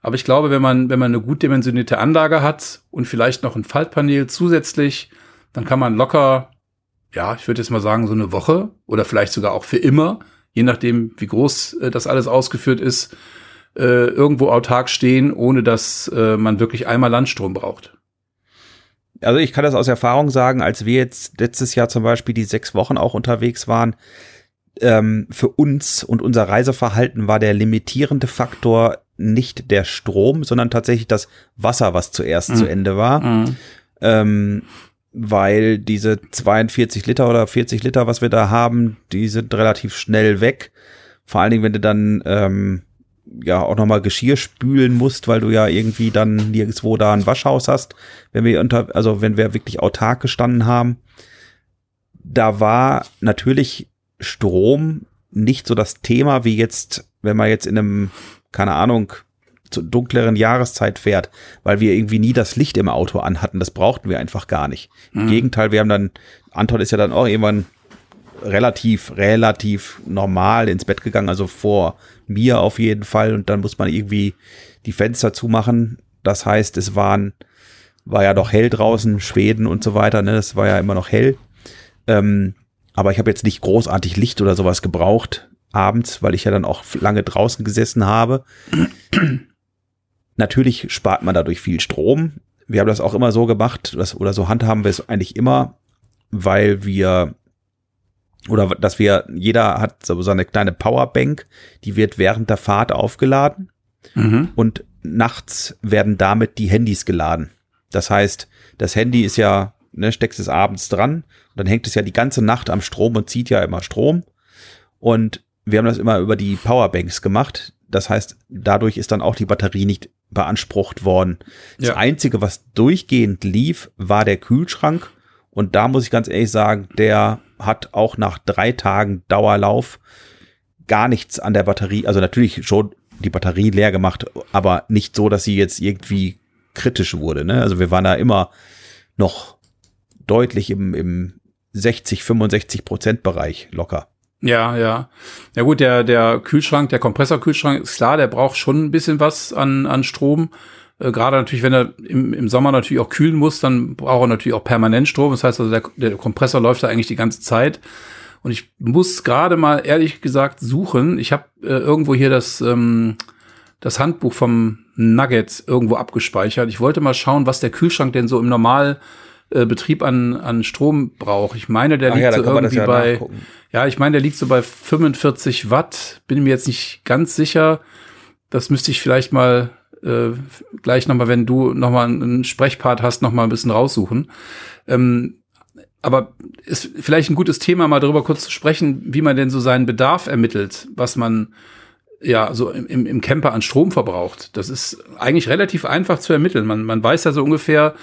Aber ich glaube, wenn man, wenn man eine gut dimensionierte Anlage hat und vielleicht noch ein Faltpanel zusätzlich, dann kann man locker, ja, ich würde jetzt mal sagen, so eine Woche oder vielleicht sogar auch für immer je nachdem, wie groß äh, das alles ausgeführt ist, äh, irgendwo autark stehen, ohne dass äh, man wirklich einmal Landstrom braucht. Also ich kann das aus Erfahrung sagen, als wir jetzt letztes Jahr zum Beispiel die sechs Wochen auch unterwegs waren, ähm, für uns und unser Reiseverhalten war der limitierende Faktor nicht der Strom, sondern tatsächlich das Wasser, was zuerst mhm. zu Ende war. Mhm. Ähm, weil diese 42 Liter oder 40 Liter, was wir da haben, die sind relativ schnell weg. Vor allen Dingen, wenn du dann ähm, ja auch nochmal Geschirr spülen musst, weil du ja irgendwie dann nirgendwo da ein Waschhaus hast, wenn wir unter, also wenn wir wirklich autark gestanden haben. Da war natürlich Strom nicht so das Thema wie jetzt, wenn man jetzt in einem, keine Ahnung, zur dunkleren Jahreszeit fährt, weil wir irgendwie nie das Licht im Auto anhatten. Das brauchten wir einfach gar nicht. Mhm. Im Gegenteil, wir haben dann, Anton ist ja dann auch irgendwann relativ, relativ normal ins Bett gegangen, also vor mir auf jeden Fall. Und dann muss man irgendwie die Fenster zumachen. Das heißt, es waren, war ja doch hell draußen, Schweden und so weiter, ne? Das war ja immer noch hell. Ähm, aber ich habe jetzt nicht großartig Licht oder sowas gebraucht abends, weil ich ja dann auch lange draußen gesessen habe. Natürlich spart man dadurch viel Strom. Wir haben das auch immer so gemacht, dass, oder so handhaben wir es eigentlich immer, weil wir oder dass wir, jeder hat so eine kleine Powerbank, die wird während der Fahrt aufgeladen mhm. und nachts werden damit die Handys geladen. Das heißt, das Handy ist ja, ne, steckst es abends dran und dann hängt es ja die ganze Nacht am Strom und zieht ja immer Strom. Und wir haben das immer über die Powerbanks gemacht. Das heißt, dadurch ist dann auch die Batterie nicht beansprucht worden. Das ja. Einzige, was durchgehend lief, war der Kühlschrank. Und da muss ich ganz ehrlich sagen, der hat auch nach drei Tagen Dauerlauf gar nichts an der Batterie, also natürlich schon die Batterie leer gemacht, aber nicht so, dass sie jetzt irgendwie kritisch wurde. Ne? Also wir waren da immer noch deutlich im, im 60, 65 Prozent Bereich locker. Ja, ja. Ja gut, der, der Kühlschrank, der Kompressorkühlschrank ist klar, der braucht schon ein bisschen was an, an Strom. Äh, Gerade natürlich, wenn er im, im Sommer natürlich auch kühlen muss, dann braucht er natürlich auch permanent Strom. Das heißt also, der, der Kompressor läuft da eigentlich die ganze Zeit. Und ich muss gerade mal ehrlich gesagt suchen. Ich habe äh, irgendwo hier das, ähm, das Handbuch vom Nugget irgendwo abgespeichert. Ich wollte mal schauen, was der Kühlschrank denn so im Normal äh, Betrieb an, an Strom braucht. Ich meine, der Ach liegt ja, so irgendwie ja bei, nachgucken. ja, ich meine, der liegt so bei 45 Watt. Bin mir jetzt nicht ganz sicher. Das müsste ich vielleicht mal äh, gleich nochmal, wenn du nochmal einen Sprechpart hast, nochmal ein bisschen raussuchen. Ähm, aber ist vielleicht ein gutes Thema, mal darüber kurz zu sprechen, wie man denn so seinen Bedarf ermittelt, was man ja so im, im Camper an Strom verbraucht. Das ist eigentlich relativ einfach zu ermitteln. Man, man weiß ja so ungefähr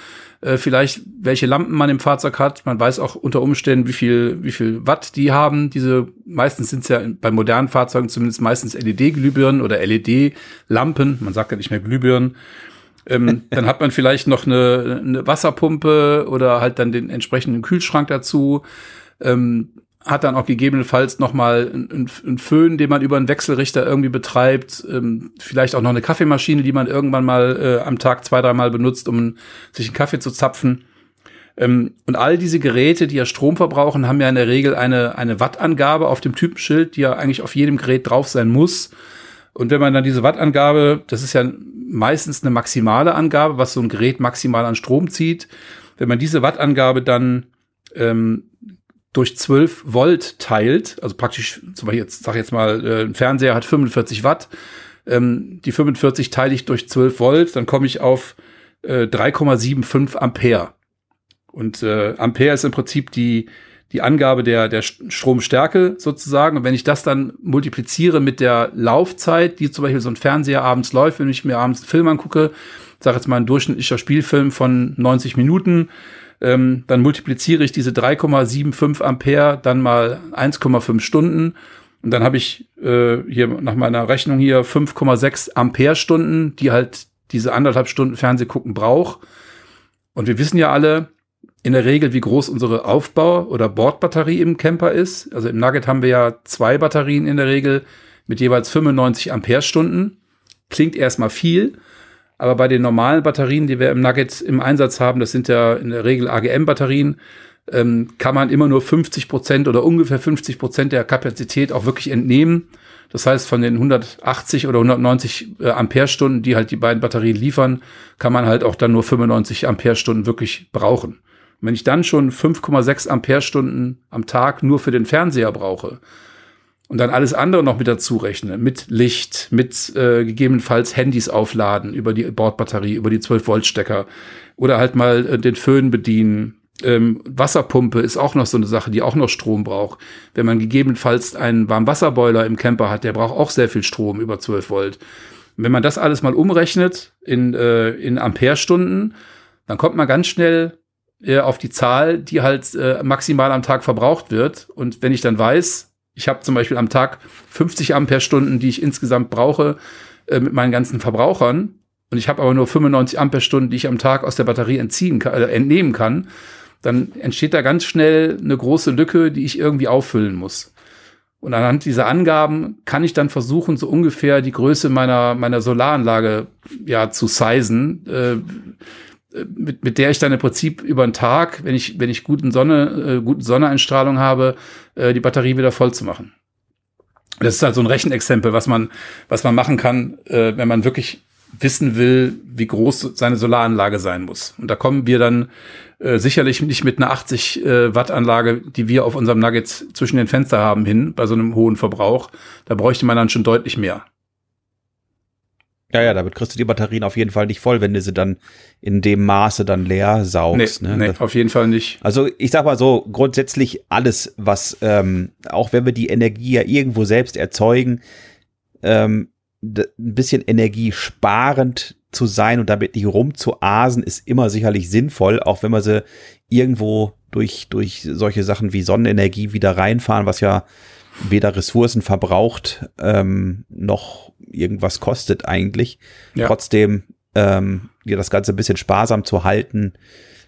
äh, vielleicht, welche Lampen man im Fahrzeug hat. Man weiß auch unter Umständen, wie viel, wie viel Watt die haben. Diese, meistens sind es ja bei modernen Fahrzeugen zumindest meistens LED-Glühbirnen oder LED-Lampen. Man sagt ja nicht mehr Glühbirnen. Ähm, dann hat man vielleicht noch eine, eine Wasserpumpe oder halt dann den entsprechenden Kühlschrank dazu. Ähm, hat dann auch gegebenenfalls noch mal einen, einen Föhn, den man über einen Wechselrichter irgendwie betreibt, ähm, vielleicht auch noch eine Kaffeemaschine, die man irgendwann mal äh, am Tag zwei, dreimal benutzt, um sich einen Kaffee zu zapfen. Ähm, und all diese Geräte, die ja Strom verbrauchen, haben ja in der Regel eine, eine Wattangabe auf dem Typenschild, die ja eigentlich auf jedem Gerät drauf sein muss. Und wenn man dann diese Wattangabe, das ist ja meistens eine maximale Angabe, was so ein Gerät maximal an Strom zieht, wenn man diese Wattangabe dann ähm, durch 12 Volt teilt, also praktisch, zum Beispiel jetzt, sag jetzt mal, äh, ein Fernseher hat 45 Watt, ähm, die 45 teile ich durch 12 Volt, dann komme ich auf äh, 3,75 Ampere. Und äh, Ampere ist im Prinzip die, die Angabe der, der Stromstärke sozusagen. Und wenn ich das dann multipliziere mit der Laufzeit, die zum Beispiel so ein Fernseher abends läuft, wenn ich mir abends einen Film angucke, sage jetzt mal ein durchschnittlicher Spielfilm von 90 Minuten, ähm, dann multipliziere ich diese 3,75 Ampere dann mal 1,5 Stunden und dann habe ich äh, hier nach meiner Rechnung hier 5,6 Ampere-Stunden, die halt diese anderthalb Stunden Fernsehgucken braucht. Und wir wissen ja alle in der Regel, wie groß unsere Aufbau- oder Bordbatterie im Camper ist. Also im Nugget haben wir ja zwei Batterien in der Regel mit jeweils 95 Ampere-Stunden. Klingt erstmal viel, aber bei den normalen Batterien, die wir im Nugget im Einsatz haben, das sind ja in der Regel AGM-Batterien, ähm, kann man immer nur 50 Prozent oder ungefähr 50 Prozent der Kapazität auch wirklich entnehmen. Das heißt, von den 180 oder 190 äh, Ampere-Stunden, die halt die beiden Batterien liefern, kann man halt auch dann nur 95 Ampere-Stunden wirklich brauchen. Und wenn ich dann schon 5,6 Ampere-Stunden am Tag nur für den Fernseher brauche, und dann alles andere noch mit dazu rechne, mit Licht, mit äh, gegebenenfalls Handys aufladen über die Bordbatterie, über die 12-Volt-Stecker oder halt mal äh, den Föhn bedienen. Ähm, Wasserpumpe ist auch noch so eine Sache, die auch noch Strom braucht. Wenn man gegebenenfalls einen Warmwasserboiler im Camper hat, der braucht auch sehr viel Strom über 12 Volt. wenn man das alles mal umrechnet in, äh, in Amperestunden, dann kommt man ganz schnell äh, auf die Zahl, die halt äh, maximal am Tag verbraucht wird. Und wenn ich dann weiß, ich habe zum Beispiel am Tag 50 Ampere-Stunden, die ich insgesamt brauche äh, mit meinen ganzen Verbrauchern. Und ich habe aber nur 95 Ampere-Stunden, die ich am Tag aus der Batterie entziehen kann, äh, entnehmen kann. Dann entsteht da ganz schnell eine große Lücke, die ich irgendwie auffüllen muss. Und anhand dieser Angaben kann ich dann versuchen, so ungefähr die Größe meiner, meiner Solaranlage ja zu sizen. Äh, mit, mit der ich dann im Prinzip über den Tag, wenn ich, wenn ich guten Sonne, äh, guten Sonneneinstrahlung habe, äh, die Batterie wieder voll zu machen. Das ist halt so ein Rechenexempel, was man, was man machen kann, äh, wenn man wirklich wissen will, wie groß seine Solaranlage sein muss. Und da kommen wir dann äh, sicherlich nicht mit einer 80 äh, Watt Anlage, die wir auf unserem Nugget zwischen den Fenster haben, hin, bei so einem hohen Verbrauch. Da bräuchte man dann schon deutlich mehr. Ja, ja, damit kriegst du die Batterien auf jeden Fall nicht voll, wenn du sie dann in dem Maße dann leer saugst. Nee, ne? nee auf jeden Fall nicht. Also ich sag mal so, grundsätzlich alles, was, ähm, auch wenn wir die Energie ja irgendwo selbst erzeugen, ähm, ein bisschen energiesparend zu sein und damit nicht rumzuasen, ist immer sicherlich sinnvoll, auch wenn wir sie irgendwo durch, durch solche Sachen wie Sonnenenergie wieder reinfahren, was ja weder Ressourcen verbraucht ähm, noch irgendwas kostet eigentlich. Ja. Trotzdem ähm, dir das Ganze ein bisschen sparsam zu halten,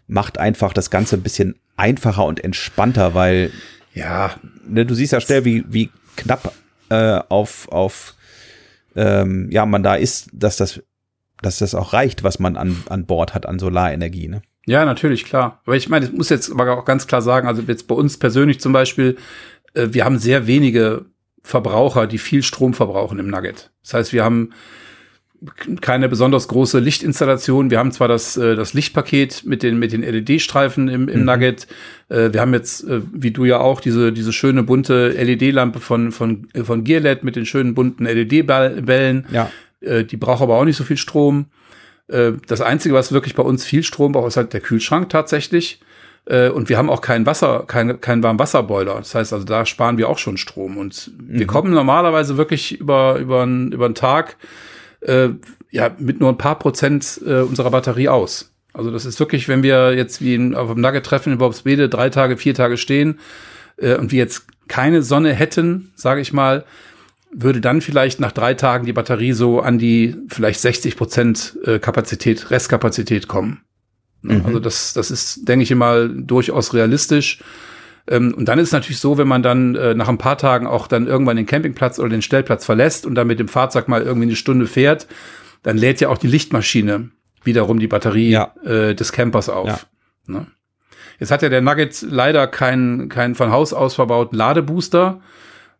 macht einfach das Ganze ein bisschen einfacher und entspannter, weil ja, ne, du siehst ja schnell, wie, wie knapp äh, auf, auf ähm, ja, man da ist, dass das, dass das auch reicht, was man an, an Bord hat an Solarenergie, ne? Ja, natürlich, klar. Aber ich meine, ich muss jetzt aber auch ganz klar sagen, also jetzt bei uns persönlich zum Beispiel, wir haben sehr wenige Verbraucher, die viel Strom verbrauchen im Nugget. Das heißt, wir haben keine besonders große Lichtinstallation. Wir haben zwar das, äh, das Lichtpaket mit den, mit den LED-Streifen im, im mhm. Nugget. Äh, wir haben jetzt, äh, wie du ja auch, diese, diese schöne bunte LED-Lampe von, von, von Gearlet mit den schönen bunten LED-Bällen. Ja. Die braucht aber auch nicht so viel Strom. Das Einzige, was wirklich bei uns viel Strom braucht, ist halt der Kühlschrank tatsächlich. Und wir haben auch kein Wasser, kein, kein Warmwasserboiler. Das heißt also, da sparen wir auch schon Strom. Und mhm. wir kommen normalerweise wirklich über, über, einen, über einen Tag äh, ja mit nur ein paar Prozent äh, unserer Batterie aus. Also das ist wirklich, wenn wir jetzt wie in, auf dem Nugget-Treffen in Bobswede drei Tage, vier Tage stehen äh, und wir jetzt keine Sonne hätten, sage ich mal, würde dann vielleicht nach drei Tagen die Batterie so an die vielleicht 60 Prozent äh, Kapazität, Restkapazität kommen. Mhm. Also das, das ist, denke ich mal, durchaus realistisch. Ähm, und dann ist es natürlich so, wenn man dann äh, nach ein paar Tagen auch dann irgendwann den Campingplatz oder den Stellplatz verlässt und dann mit dem Fahrzeug mal irgendwie eine Stunde fährt, dann lädt ja auch die Lichtmaschine wiederum die Batterie ja. äh, des Campers auf. Ja. Ne? Jetzt hat ja der Nugget leider keinen keinen von Haus aus verbauten Ladebooster.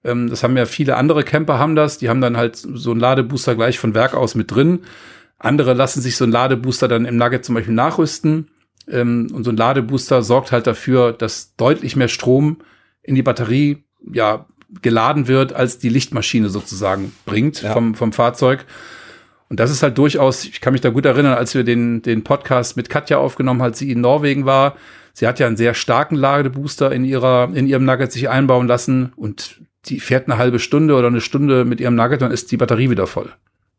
Ähm, das haben ja viele andere Camper haben das. Die haben dann halt so einen Ladebooster gleich von Werk aus mit drin. Andere lassen sich so einen Ladebooster dann im Nugget zum Beispiel nachrüsten. Ähm, und so ein Ladebooster sorgt halt dafür, dass deutlich mehr Strom in die Batterie ja geladen wird, als die Lichtmaschine sozusagen bringt ja. vom, vom Fahrzeug. Und das ist halt durchaus, ich kann mich da gut erinnern, als wir den, den Podcast mit Katja aufgenommen, als sie in Norwegen war. Sie hat ja einen sehr starken Ladebooster in ihrer, in ihrem Nugget sich einbauen lassen und die fährt eine halbe Stunde oder eine Stunde mit ihrem Nugget, dann ist die Batterie wieder voll.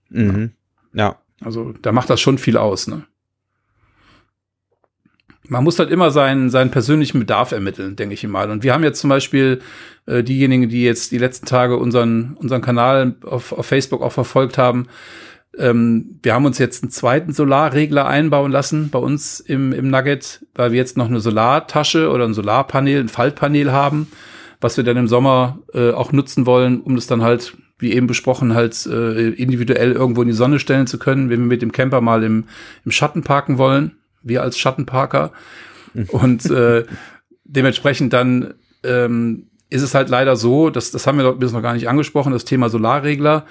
Mhm. Ja. Also da macht das schon viel aus, ne? man muss halt immer seinen, seinen persönlichen Bedarf ermitteln, denke ich mal. Und wir haben jetzt zum Beispiel äh, diejenigen, die jetzt die letzten Tage unseren, unseren Kanal auf, auf Facebook auch verfolgt haben, ähm, wir haben uns jetzt einen zweiten Solarregler einbauen lassen bei uns im, im Nugget, weil wir jetzt noch eine Solartasche oder ein Solarpanel, ein Faltpanel haben, was wir dann im Sommer äh, auch nutzen wollen, um das dann halt, wie eben besprochen, halt äh, individuell irgendwo in die Sonne stellen zu können, wenn wir mit dem Camper mal im, im Schatten parken wollen wir als Schattenparker. Und äh, dementsprechend dann ähm, ist es halt leider so, dass, das haben wir bis noch gar nicht angesprochen, das Thema Solarregler.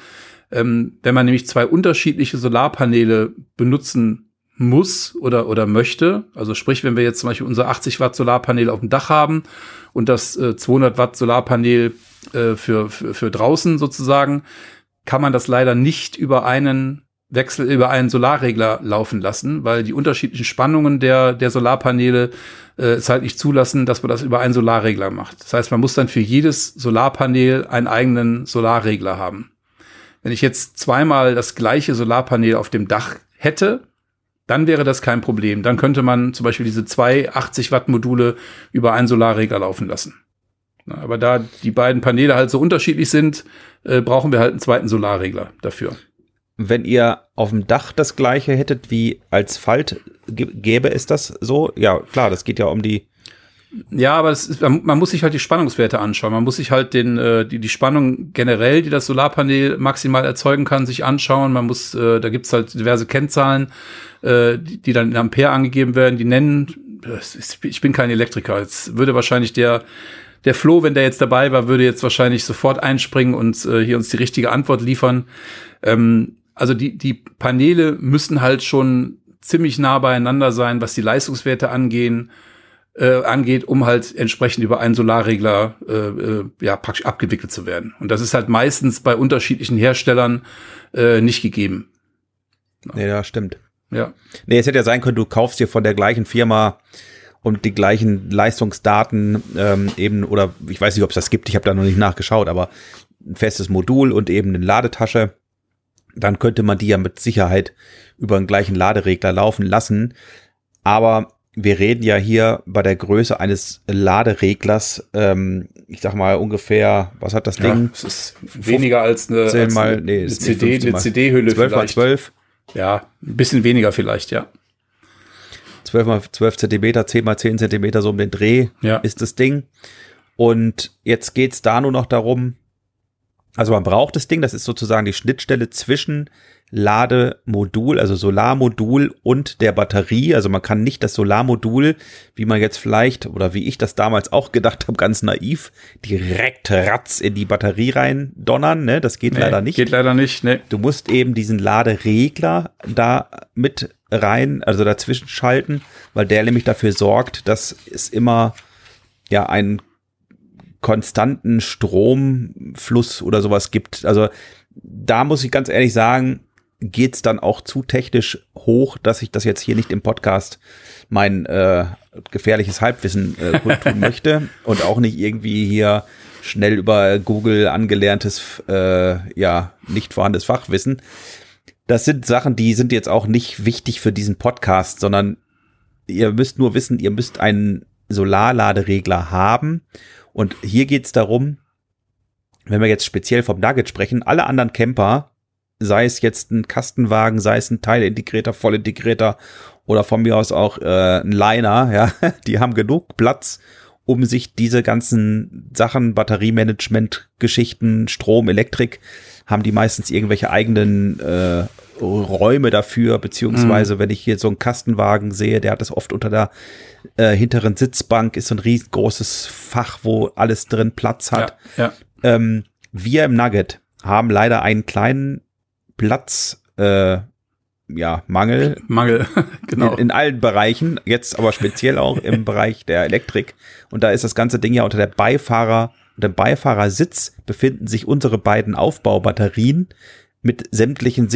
Ähm, wenn man nämlich zwei unterschiedliche Solarpaneele benutzen muss oder, oder möchte, also sprich, wenn wir jetzt zum Beispiel unser 80 Watt Solarpanel auf dem Dach haben und das äh, 200 Watt Solarpanel äh, für, für, für draußen sozusagen, kann man das leider nicht über einen Wechsel über einen Solarregler laufen lassen, weil die unterschiedlichen Spannungen der, der Solarpaneele äh, es halt nicht zulassen, dass man das über einen Solarregler macht. Das heißt, man muss dann für jedes Solarpanel einen eigenen Solarregler haben. Wenn ich jetzt zweimal das gleiche Solarpanel auf dem Dach hätte, dann wäre das kein Problem. Dann könnte man zum Beispiel diese zwei 80 Watt Module über einen Solarregler laufen lassen. Aber da die beiden Paneele halt so unterschiedlich sind, äh, brauchen wir halt einen zweiten Solarregler dafür wenn ihr auf dem Dach das gleiche hättet wie als Falt, gäbe es das so? Ja, klar, das geht ja um die. Ja, aber ist, man muss sich halt die Spannungswerte anschauen. Man muss sich halt den, äh, die, die Spannung generell, die das Solarpanel maximal erzeugen kann, sich anschauen. Man muss, äh, da gibt's halt diverse Kennzahlen, äh, die, die dann in Ampere angegeben werden, die nennen, ich bin kein Elektriker, jetzt würde wahrscheinlich der, der Flo, wenn der jetzt dabei war, würde jetzt wahrscheinlich sofort einspringen und äh, hier uns die richtige Antwort liefern. Ähm, also die, die Paneele müssen halt schon ziemlich nah beieinander sein, was die Leistungswerte angehen, äh, angeht, um halt entsprechend über einen Solarregler äh, äh, ja praktisch abgewickelt zu werden. Und das ist halt meistens bei unterschiedlichen Herstellern äh, nicht gegeben. Nee, ja, stimmt. Ja. Nee, es hätte ja sein können, du kaufst dir von der gleichen Firma und die gleichen Leistungsdaten ähm, eben, oder ich weiß nicht, ob es das gibt, ich habe da noch nicht nachgeschaut, aber ein festes Modul und eben eine Ladetasche dann könnte man die ja mit Sicherheit über den gleichen Laderegler laufen lassen. Aber wir reden ja hier bei der Größe eines Ladereglers, ähm, ich sag mal ungefähr, was hat das Ding? Ja, es ist weniger als eine, als mal, nee, eine CD, eine CD-Hülle 12 mal 12. Ja, ein bisschen weniger vielleicht, ja. 12 mal 12 Zentimeter, 10 mal 10 Zentimeter, so um den Dreh ja. ist das Ding. Und jetzt geht's da nur noch darum, Also man braucht das Ding, das ist sozusagen die Schnittstelle zwischen Lademodul, also Solarmodul und der Batterie. Also man kann nicht das Solarmodul, wie man jetzt vielleicht oder wie ich das damals auch gedacht habe, ganz naiv, direkt ratz in die Batterie rein donnern. Ne? Das geht nee, leider nicht. Geht leider nicht. Ne. Du musst eben diesen Laderegler da mit rein, also dazwischen schalten, weil der nämlich dafür sorgt, dass es immer ja einen konstanten Stromfluss oder sowas gibt. Also da muss ich ganz ehrlich sagen, geht's dann auch zu technisch hoch, dass ich das jetzt hier nicht im Podcast mein äh, gefährliches Halbwissen äh, tun möchte und auch nicht irgendwie hier schnell über Google angelerntes, äh, ja, nicht vorhandenes Fachwissen. Das sind Sachen, die sind jetzt auch nicht wichtig für diesen Podcast, sondern ihr müsst nur wissen, ihr müsst einen Solarladeregler haben. Und hier geht's darum, wenn wir jetzt speziell vom Nugget sprechen, alle anderen Camper sei es jetzt ein Kastenwagen, sei es ein Teilintegrierter, Vollintegrierter oder von mir aus auch äh, ein Liner, ja, die haben genug Platz, um sich diese ganzen Sachen, Batteriemanagement, Geschichten, Strom, Elektrik, haben die meistens irgendwelche eigenen äh, Räume dafür, beziehungsweise mhm. wenn ich hier so einen Kastenwagen sehe, der hat das oft unter der äh, hinteren Sitzbank, ist so ein riesengroßes Fach, wo alles drin Platz hat. Ja, ja. Ähm, wir im Nugget haben leider einen kleinen Platz, äh, ja, Mangel. Mangel, genau. In, in, allen Bereichen, jetzt aber speziell auch im Bereich der Elektrik. Und da ist das ganze Ding ja unter der Beifahrer, unter dem Beifahrersitz befinden sich unsere beiden Aufbaubatterien mit sämtlichen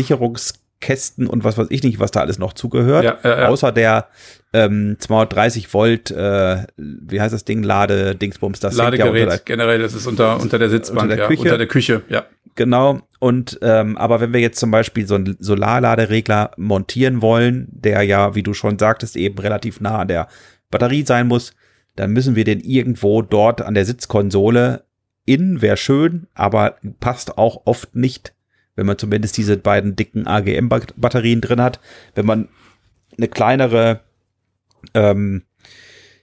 Sicherungskästen und was weiß ich nicht, was da alles noch zugehört. Ja, ja, ja. Außer der ähm, 230 Volt, äh, wie heißt das Ding, Lade, Dingsbums, das Ladegerät, ja generell, das ist unter, unter der Sitzbank, unter der Küche. Unter der Küche, ja. Genau. Und ähm, aber wenn wir jetzt zum Beispiel so einen Solarladeregler montieren wollen, der ja, wie du schon sagtest, eben relativ nah an der Batterie sein muss, dann müssen wir den irgendwo dort an der Sitzkonsole in, wäre schön, aber passt auch oft nicht, wenn man zumindest diese beiden dicken AGM-Batterien drin hat. Wenn man eine kleinere ähm,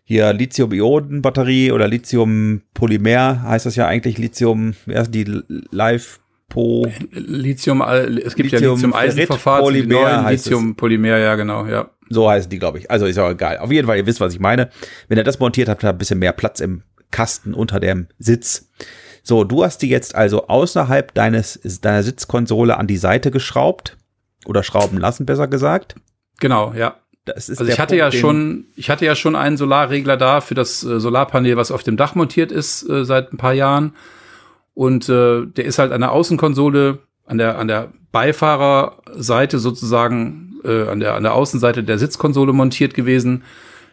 hier Lithium-Ionen-Batterie oder Lithium-Polymer heißt das ja eigentlich Lithium, wer ist die Live Po. Lithium, es gibt Lithium, ja Lithium-Eisenverfahren, Polymer Lithium-Polymer, ja genau, ja. So heißen die, glaube ich. Also ist ja egal. Auf jeden Fall, ihr wisst, was ich meine. Wenn ihr das montiert habt, habt ihr ein bisschen mehr Platz im Kasten unter dem Sitz. So, du hast die jetzt also außerhalb deines, deiner Sitzkonsole an die Seite geschraubt oder schrauben lassen, besser gesagt. Genau, ja. also ich hatte Punkt, ja schon, ich hatte ja schon einen Solarregler da für das äh, Solarpanel, was auf dem Dach montiert ist äh, seit ein paar Jahren. Und äh, der ist halt an der Außenkonsole, an der, an der Beifahrerseite sozusagen, äh, an, der, an der Außenseite der Sitzkonsole montiert gewesen.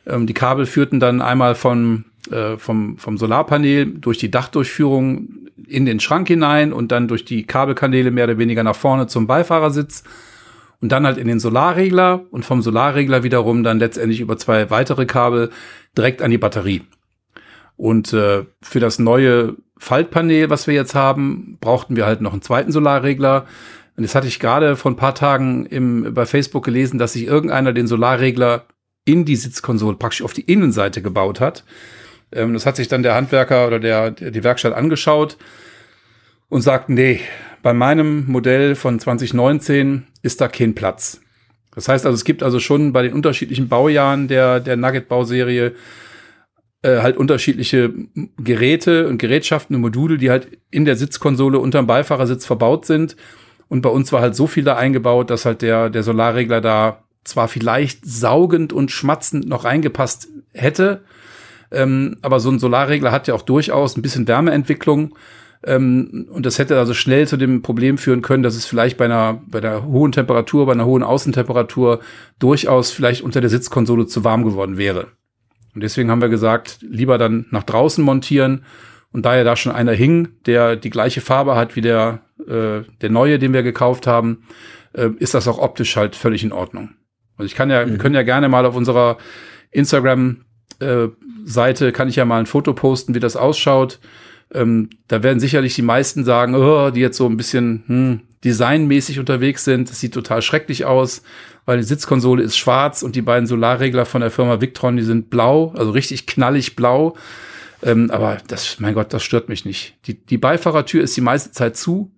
Ähm, die Kabel führten dann einmal von, äh, vom, vom Solarpanel durch die Dachdurchführung in den Schrank hinein und dann durch die Kabelkanäle mehr oder weniger nach vorne zum Beifahrersitz und dann halt in den Solarregler und vom Solarregler wiederum dann letztendlich über zwei weitere Kabel direkt an die Batterie. Und äh, für das neue Faltpanel, was wir jetzt haben, brauchten wir halt noch einen zweiten Solarregler. Und jetzt hatte ich gerade vor ein paar Tagen im, bei Facebook gelesen, dass sich irgendeiner den Solarregler in die Sitzkonsole praktisch auf die Innenseite gebaut hat. Ähm, das hat sich dann der Handwerker oder der, die Werkstatt angeschaut und sagt, nee, bei meinem Modell von 2019 ist da kein Platz. Das heißt also, es gibt also schon bei den unterschiedlichen Baujahren der, der Nugget-Bauserie äh, halt unterschiedliche Geräte und Gerätschaften und Module, die halt in der Sitzkonsole unterm Beifahrersitz verbaut sind. Und bei uns war halt so viel da eingebaut, dass halt der, der Solarregler da zwar vielleicht saugend und schmatzend noch reingepasst hätte, ähm, aber so ein Solarregler hat ja auch durchaus ein bisschen Wärmeentwicklung. Ähm, und das hätte also schnell zu dem Problem führen können, dass es vielleicht bei einer, bei der hohen Temperatur, bei einer hohen Außentemperatur durchaus vielleicht unter der Sitzkonsole zu warm geworden wäre. Und deswegen haben wir gesagt, lieber dann nach draußen montieren. Und da ja da schon einer hing, der die gleiche Farbe hat wie der, äh, der neue, den wir gekauft haben, äh, ist das auch optisch halt völlig in Ordnung. Also ich kann ja, mhm. wir können ja gerne mal auf unserer Instagram äh, Seite kann ich ja mal ein Foto posten, wie das ausschaut. Ähm, da werden sicherlich die meisten sagen, oh, die jetzt so ein bisschen hm, designmäßig unterwegs sind. Das sieht total schrecklich aus weil die Sitzkonsole ist schwarz und die beiden Solarregler von der Firma Victron, die sind blau, also richtig knallig blau. Ähm, aber das, mein Gott, das stört mich nicht. Die, die Beifahrertür ist die meiste Zeit zu.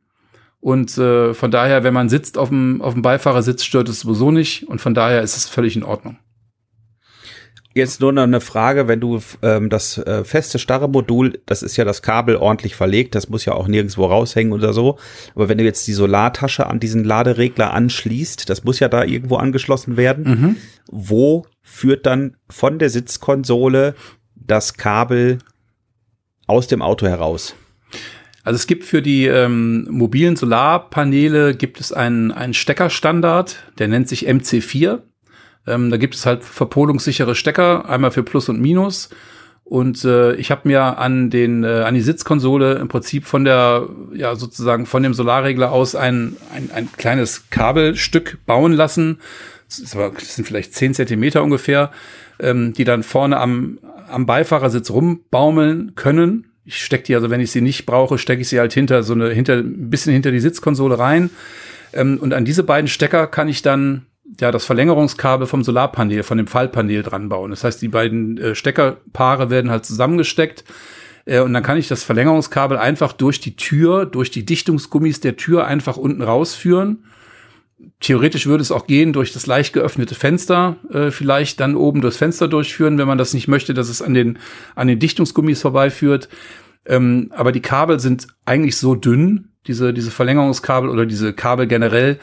Und äh, von daher, wenn man sitzt auf dem, auf dem Beifahrersitz, stört es sowieso nicht. Und von daher ist es völlig in Ordnung. Jetzt nur noch eine Frage, wenn du ähm, das äh, feste starre Modul, das ist ja das Kabel ordentlich verlegt, das muss ja auch nirgendwo raushängen oder so. Aber wenn du jetzt die Solartasche an diesen Laderegler anschließt, das muss ja da irgendwo angeschlossen werden. Mhm. Wo führt dann von der Sitzkonsole das Kabel aus dem Auto heraus? Also es gibt für die ähm, mobilen Solarpaneele gibt es einen, einen Steckerstandard, der nennt sich MC4. Ähm, da gibt es halt verpolungssichere Stecker, einmal für Plus und Minus. Und äh, ich habe mir an den äh, an die Sitzkonsole im Prinzip von der ja sozusagen von dem Solarregler aus ein, ein, ein kleines Kabelstück bauen lassen. Das, aber, das sind vielleicht zehn Zentimeter ungefähr, ähm, die dann vorne am, am Beifahrersitz rumbaumeln können. Ich stecke die also, wenn ich sie nicht brauche, stecke ich sie halt hinter so eine hinter ein bisschen hinter die Sitzkonsole rein. Ähm, und an diese beiden Stecker kann ich dann ja, das Verlängerungskabel vom Solarpanel, von dem Fallpanel dran bauen. Das heißt, die beiden äh, Steckerpaare werden halt zusammengesteckt. Äh, und dann kann ich das Verlängerungskabel einfach durch die Tür, durch die Dichtungsgummis der Tür einfach unten rausführen. Theoretisch würde es auch gehen durch das leicht geöffnete Fenster, äh, vielleicht dann oben durchs Fenster durchführen, wenn man das nicht möchte, dass es an den, an den Dichtungsgummis vorbeiführt. Ähm, aber die Kabel sind eigentlich so dünn, diese, diese Verlängerungskabel oder diese Kabel generell,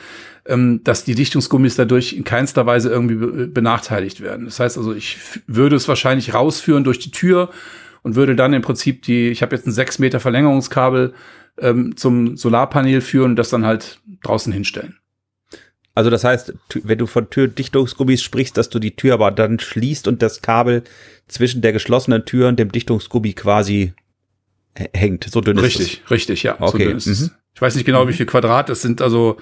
ähm, dass die Dichtungsgummis dadurch in keinster Weise irgendwie benachteiligt werden. Das heißt also, ich würde es wahrscheinlich rausführen durch die Tür und würde dann im Prinzip die, ich habe jetzt ein 6 Meter Verlängerungskabel ähm, zum Solarpanel führen und das dann halt draußen hinstellen. Also das heißt, wenn du von Türdichtungsgummis sprichst, dass du die Tür aber dann schließt und das Kabel zwischen der geschlossenen Tür und dem Dichtungsgummi quasi hängt. So dünn richtig, ist es. Richtig, richtig, ja. Okay. So mhm. Ich weiß nicht genau, wie viel Quadrat. Das sind also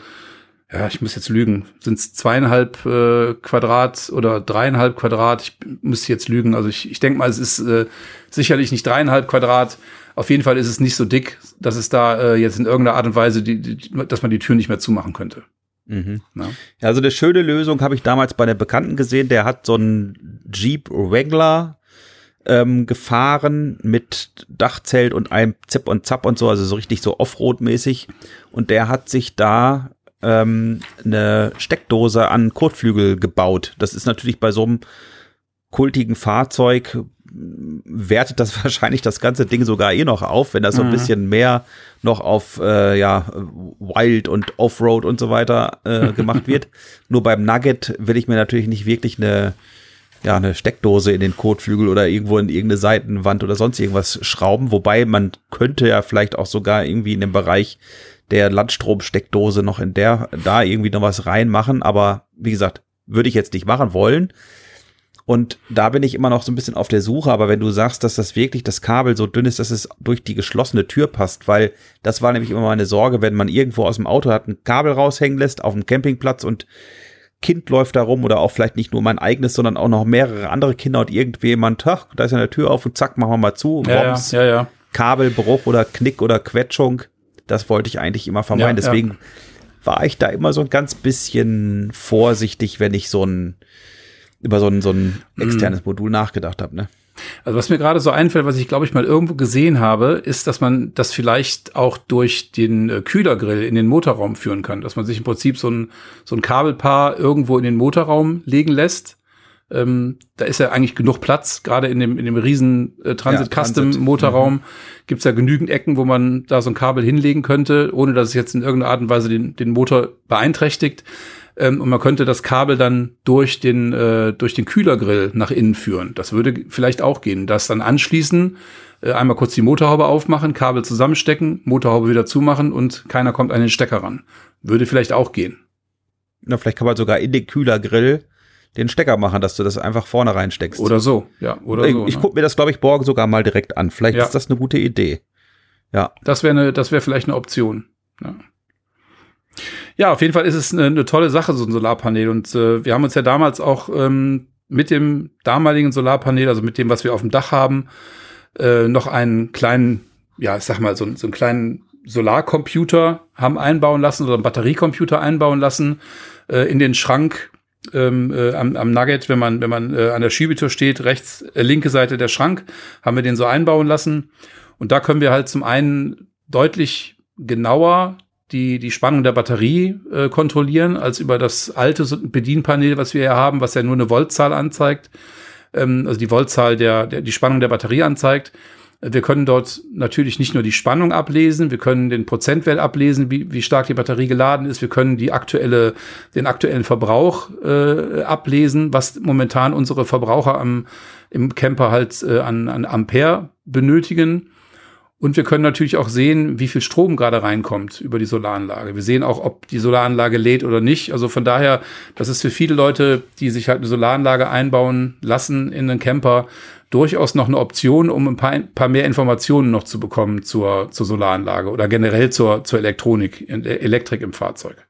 ja, ich muss jetzt lügen, sind es zweieinhalb äh, Quadrat oder dreieinhalb Quadrat? Ich müsste jetzt lügen. Also ich, ich denke mal, es ist äh, sicherlich nicht dreieinhalb Quadrat. Auf jeden Fall ist es nicht so dick, dass es da äh, jetzt in irgendeiner Art und Weise, die, die, dass man die Tür nicht mehr zumachen könnte. Mhm. Ja. Also eine schöne Lösung habe ich damals bei einem Bekannten gesehen, der hat so einen Jeep Wrangler ähm, gefahren mit Dachzelt und einem Zip und Zap und so, also so richtig so Offroad-mäßig. Und der hat sich da ähm, eine Steckdose an Kotflügel gebaut. Das ist natürlich bei so einem kultigen Fahrzeug wertet das wahrscheinlich das ganze Ding sogar eh noch auf, wenn das so ein mhm. bisschen mehr noch auf äh, ja Wild und Offroad und so weiter äh, gemacht wird. Nur beim Nugget will ich mir natürlich nicht wirklich eine ja eine Steckdose in den Kotflügel oder irgendwo in irgendeine Seitenwand oder sonst irgendwas schrauben, wobei man könnte ja vielleicht auch sogar irgendwie in dem Bereich der Landstromsteckdose noch in der, da irgendwie noch was reinmachen. Aber wie gesagt, würde ich jetzt nicht machen wollen. Und da bin ich immer noch so ein bisschen auf der Suche. Aber wenn du sagst, dass das wirklich das Kabel so dünn ist, dass es durch die geschlossene Tür passt, weil das war nämlich immer meine Sorge, wenn man irgendwo aus dem Auto hat, ein Kabel raushängen lässt auf dem Campingplatz und Kind läuft da rum oder auch vielleicht nicht nur mein eigenes, sondern auch noch mehrere andere Kinder und irgendjemand, ach, da ist ja eine Tür auf und zack, machen wir mal zu. Ja, ja, ja, ja. Kabelbruch oder Knick oder Quetschung. Das wollte ich eigentlich immer vermeiden. Deswegen war ich da immer so ein ganz bisschen vorsichtig, wenn ich so ein über so ein, so ein mhm. externes Modul nachgedacht habe. Ne? Also was mir gerade so einfällt, was ich glaube ich mal irgendwo gesehen habe, ist, dass man das vielleicht auch durch den äh, Kühlergrill in den Motorraum führen kann, dass man sich im Prinzip so ein, so ein Kabelpaar irgendwo in den Motorraum legen lässt ähm, da ist ja eigentlich genug Platz, gerade in dem, in dem riesen äh, Transit ja, Custom Transit. Motorraum mhm. gibt's ja genügend Ecken, wo man da so ein Kabel hinlegen könnte, ohne dass es jetzt in irgendeiner Art und Weise den, den Motor beeinträchtigt. Ähm, und man könnte das Kabel dann durch den, äh, durch den Kühlergrill nach innen führen. Das würde vielleicht auch gehen. Das dann anschließen, äh, einmal kurz die Motorhaube aufmachen, Kabel zusammenstecken, Motorhaube wieder zumachen und keiner kommt an den Stecker ran. Würde vielleicht auch gehen. Na, vielleicht kann man sogar in den Kühlergrill den Stecker machen, dass du das einfach vorne reinsteckst. Oder so, ja. Oder ich so, ich ne? gucke mir das, glaube ich, morgen sogar mal direkt an. Vielleicht ja. ist das eine gute Idee. Ja. Das wäre eine, das wäre vielleicht eine Option. Ja. ja. auf jeden Fall ist es eine, eine tolle Sache, so ein Solarpanel. Und äh, wir haben uns ja damals auch ähm, mit dem damaligen Solarpanel, also mit dem, was wir auf dem Dach haben, äh, noch einen kleinen, ja, ich sag mal, so, so einen kleinen Solarcomputer haben einbauen lassen oder einen Batteriecomputer einbauen lassen äh, in den Schrank ähm, äh, am, am Nugget, wenn man, wenn man äh, an der Schiebetür steht, rechts, äh, linke Seite der Schrank, haben wir den so einbauen lassen. Und da können wir halt zum einen deutlich genauer die, die Spannung der Batterie äh, kontrollieren, als über das alte Bedienpanel, was wir hier haben, was ja nur eine Voltzahl anzeigt, ähm, also die Voltzahl der, der, die Spannung der Batterie anzeigt. Wir können dort natürlich nicht nur die Spannung ablesen, wir können den Prozentwert ablesen, wie, wie stark die Batterie geladen ist. Wir können die aktuelle, den aktuellen Verbrauch äh, ablesen, was momentan unsere Verbraucher am, im Camper halt äh, an, an Ampere benötigen. Und wir können natürlich auch sehen, wie viel Strom gerade reinkommt über die Solaranlage. Wir sehen auch, ob die Solaranlage lädt oder nicht. Also von daher, das ist für viele Leute, die sich halt eine Solaranlage einbauen lassen in einen Camper, durchaus noch eine Option, um ein paar, ein paar mehr Informationen noch zu bekommen zur, zur Solaranlage oder generell zur, zur Elektronik, Elektrik im Fahrzeug.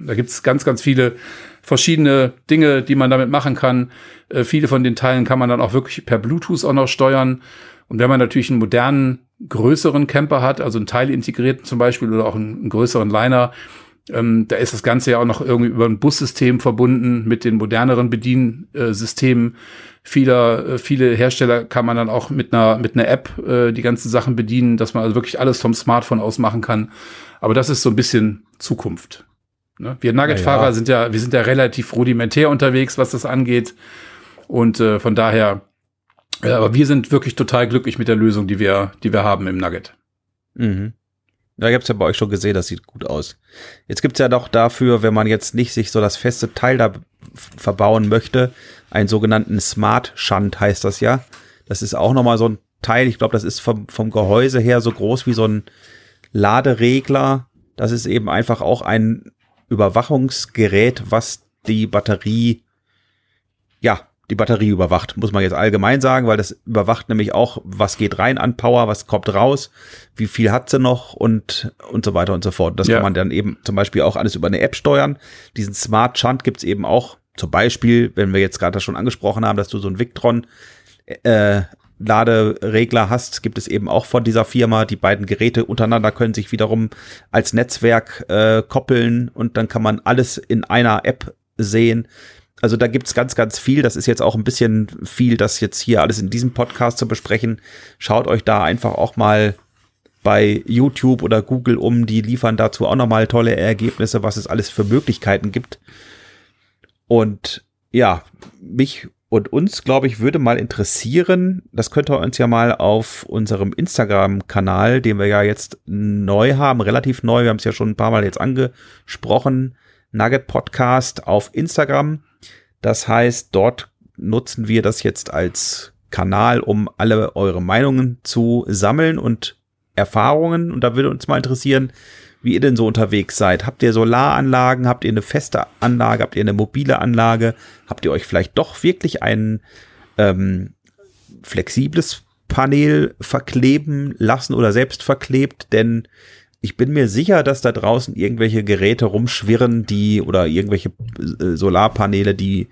Da gibt es ganz, ganz viele verschiedene Dinge, die man damit machen kann. Äh, viele von den Teilen kann man dann auch wirklich per Bluetooth auch noch steuern. Und wenn man natürlich einen modernen, größeren Camper hat, also einen Teil integrierten zum Beispiel oder auch einen, größeren Liner, ähm, da ist das Ganze ja auch noch irgendwie über ein Bussystem verbunden mit den moderneren Bediensystemen. Vieler, äh, viele Hersteller kann man dann auch mit einer, mit einer App äh, die ganzen Sachen bedienen, dass man also wirklich alles vom Smartphone aus machen kann. Aber das ist so ein bisschen Zukunft. Ne? Wir Nugget-Fahrer ja. sind ja, wir sind ja relativ rudimentär unterwegs, was das angeht. Und äh, von daher, aber wir sind wirklich total glücklich mit der Lösung, die wir, die wir haben im Nugget. Mhm. Ja, habe es ja bei euch schon gesehen, das sieht gut aus. Jetzt gibt's ja doch dafür, wenn man jetzt nicht sich so das feste Teil da verbauen möchte, einen sogenannten Smart Shunt heißt das ja. Das ist auch nochmal so ein Teil, ich glaube, das ist vom, vom Gehäuse her so groß wie so ein Laderegler. Das ist eben einfach auch ein Überwachungsgerät, was die Batterie ja die Batterie überwacht, muss man jetzt allgemein sagen, weil das überwacht nämlich auch, was geht rein an Power, was kommt raus, wie viel hat sie noch und, und so weiter und so fort. Das ja. kann man dann eben zum Beispiel auch alles über eine App steuern. Diesen Smart Shunt gibt's eben auch, zum Beispiel, wenn wir jetzt gerade das schon angesprochen haben, dass du so ein Victron äh, Laderegler hast, gibt es eben auch von dieser Firma. Die beiden Geräte untereinander können sich wiederum als Netzwerk äh, koppeln und dann kann man alles in einer App sehen also da gibt's ganz, ganz viel. Das ist jetzt auch ein bisschen viel, das jetzt hier alles in diesem Podcast zu besprechen. Schaut euch da einfach auch mal bei YouTube oder Google um. Die liefern dazu auch nochmal tolle Ergebnisse, was es alles für Möglichkeiten gibt. Und ja, mich und uns, glaube ich, würde mal interessieren, das könnt ihr uns ja mal auf unserem Instagram-Kanal, den wir ja jetzt neu haben, relativ neu, wir haben es ja schon ein paar Mal jetzt angesprochen, Nugget Podcast auf Instagram. Das heißt, dort nutzen wir das jetzt als Kanal, um alle eure Meinungen zu sammeln und Erfahrungen. Und da würde uns mal interessieren, wie ihr denn so unterwegs seid. Habt ihr Solaranlagen? Habt ihr eine feste Anlage? Habt ihr eine mobile Anlage? Habt ihr euch vielleicht doch wirklich ein ähm, flexibles Panel verkleben lassen oder selbst verklebt? Denn ich bin mir sicher, dass da draußen irgendwelche Geräte rumschwirren, die oder irgendwelche äh, Solarpaneele, die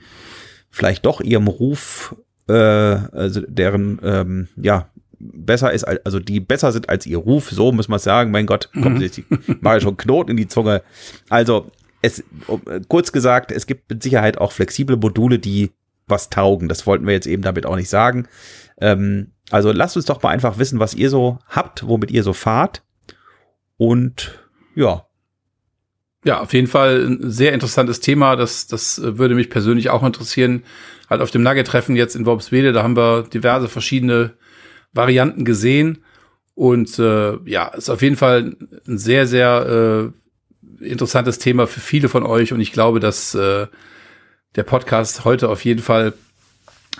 vielleicht doch ihrem Ruf, äh, also deren, ähm, ja, besser ist, also die besser sind als ihr Ruf, so muss man sagen. Mein Gott, kommt mhm. mache schon Knoten in die Zunge. Also, es, kurz gesagt, es gibt mit Sicherheit auch flexible Module, die was taugen. Das wollten wir jetzt eben damit auch nicht sagen. Ähm, also lasst uns doch mal einfach wissen, was ihr so habt, womit ihr so fahrt. Und ja. Ja, auf jeden Fall ein sehr interessantes Thema. Das, das würde mich persönlich auch interessieren. Halt auf dem Nugget-Treffen jetzt in Worpswede, da haben wir diverse verschiedene Varianten gesehen. Und äh, ja, ist auf jeden Fall ein sehr, sehr äh, interessantes Thema für viele von euch. Und ich glaube, dass äh, der Podcast heute auf jeden Fall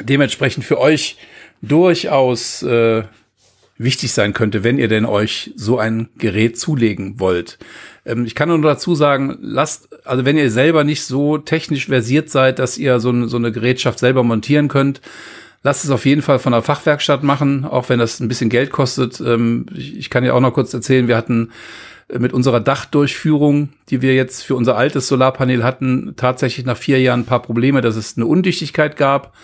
dementsprechend für euch durchaus äh, wichtig sein könnte, wenn ihr denn euch so ein Gerät zulegen wollt. Ähm, ich kann nur dazu sagen, lasst, also wenn ihr selber nicht so technisch versiert seid, dass ihr so, so eine Gerätschaft selber montieren könnt, lasst es auf jeden Fall von der Fachwerkstatt machen, auch wenn das ein bisschen Geld kostet. Ähm, ich, ich kann ja auch noch kurz erzählen, wir hatten äh, mit unserer Dachdurchführung, die wir jetzt für unser altes Solarpanel hatten, tatsächlich nach vier Jahren ein paar Probleme, dass es eine Undichtigkeit gab.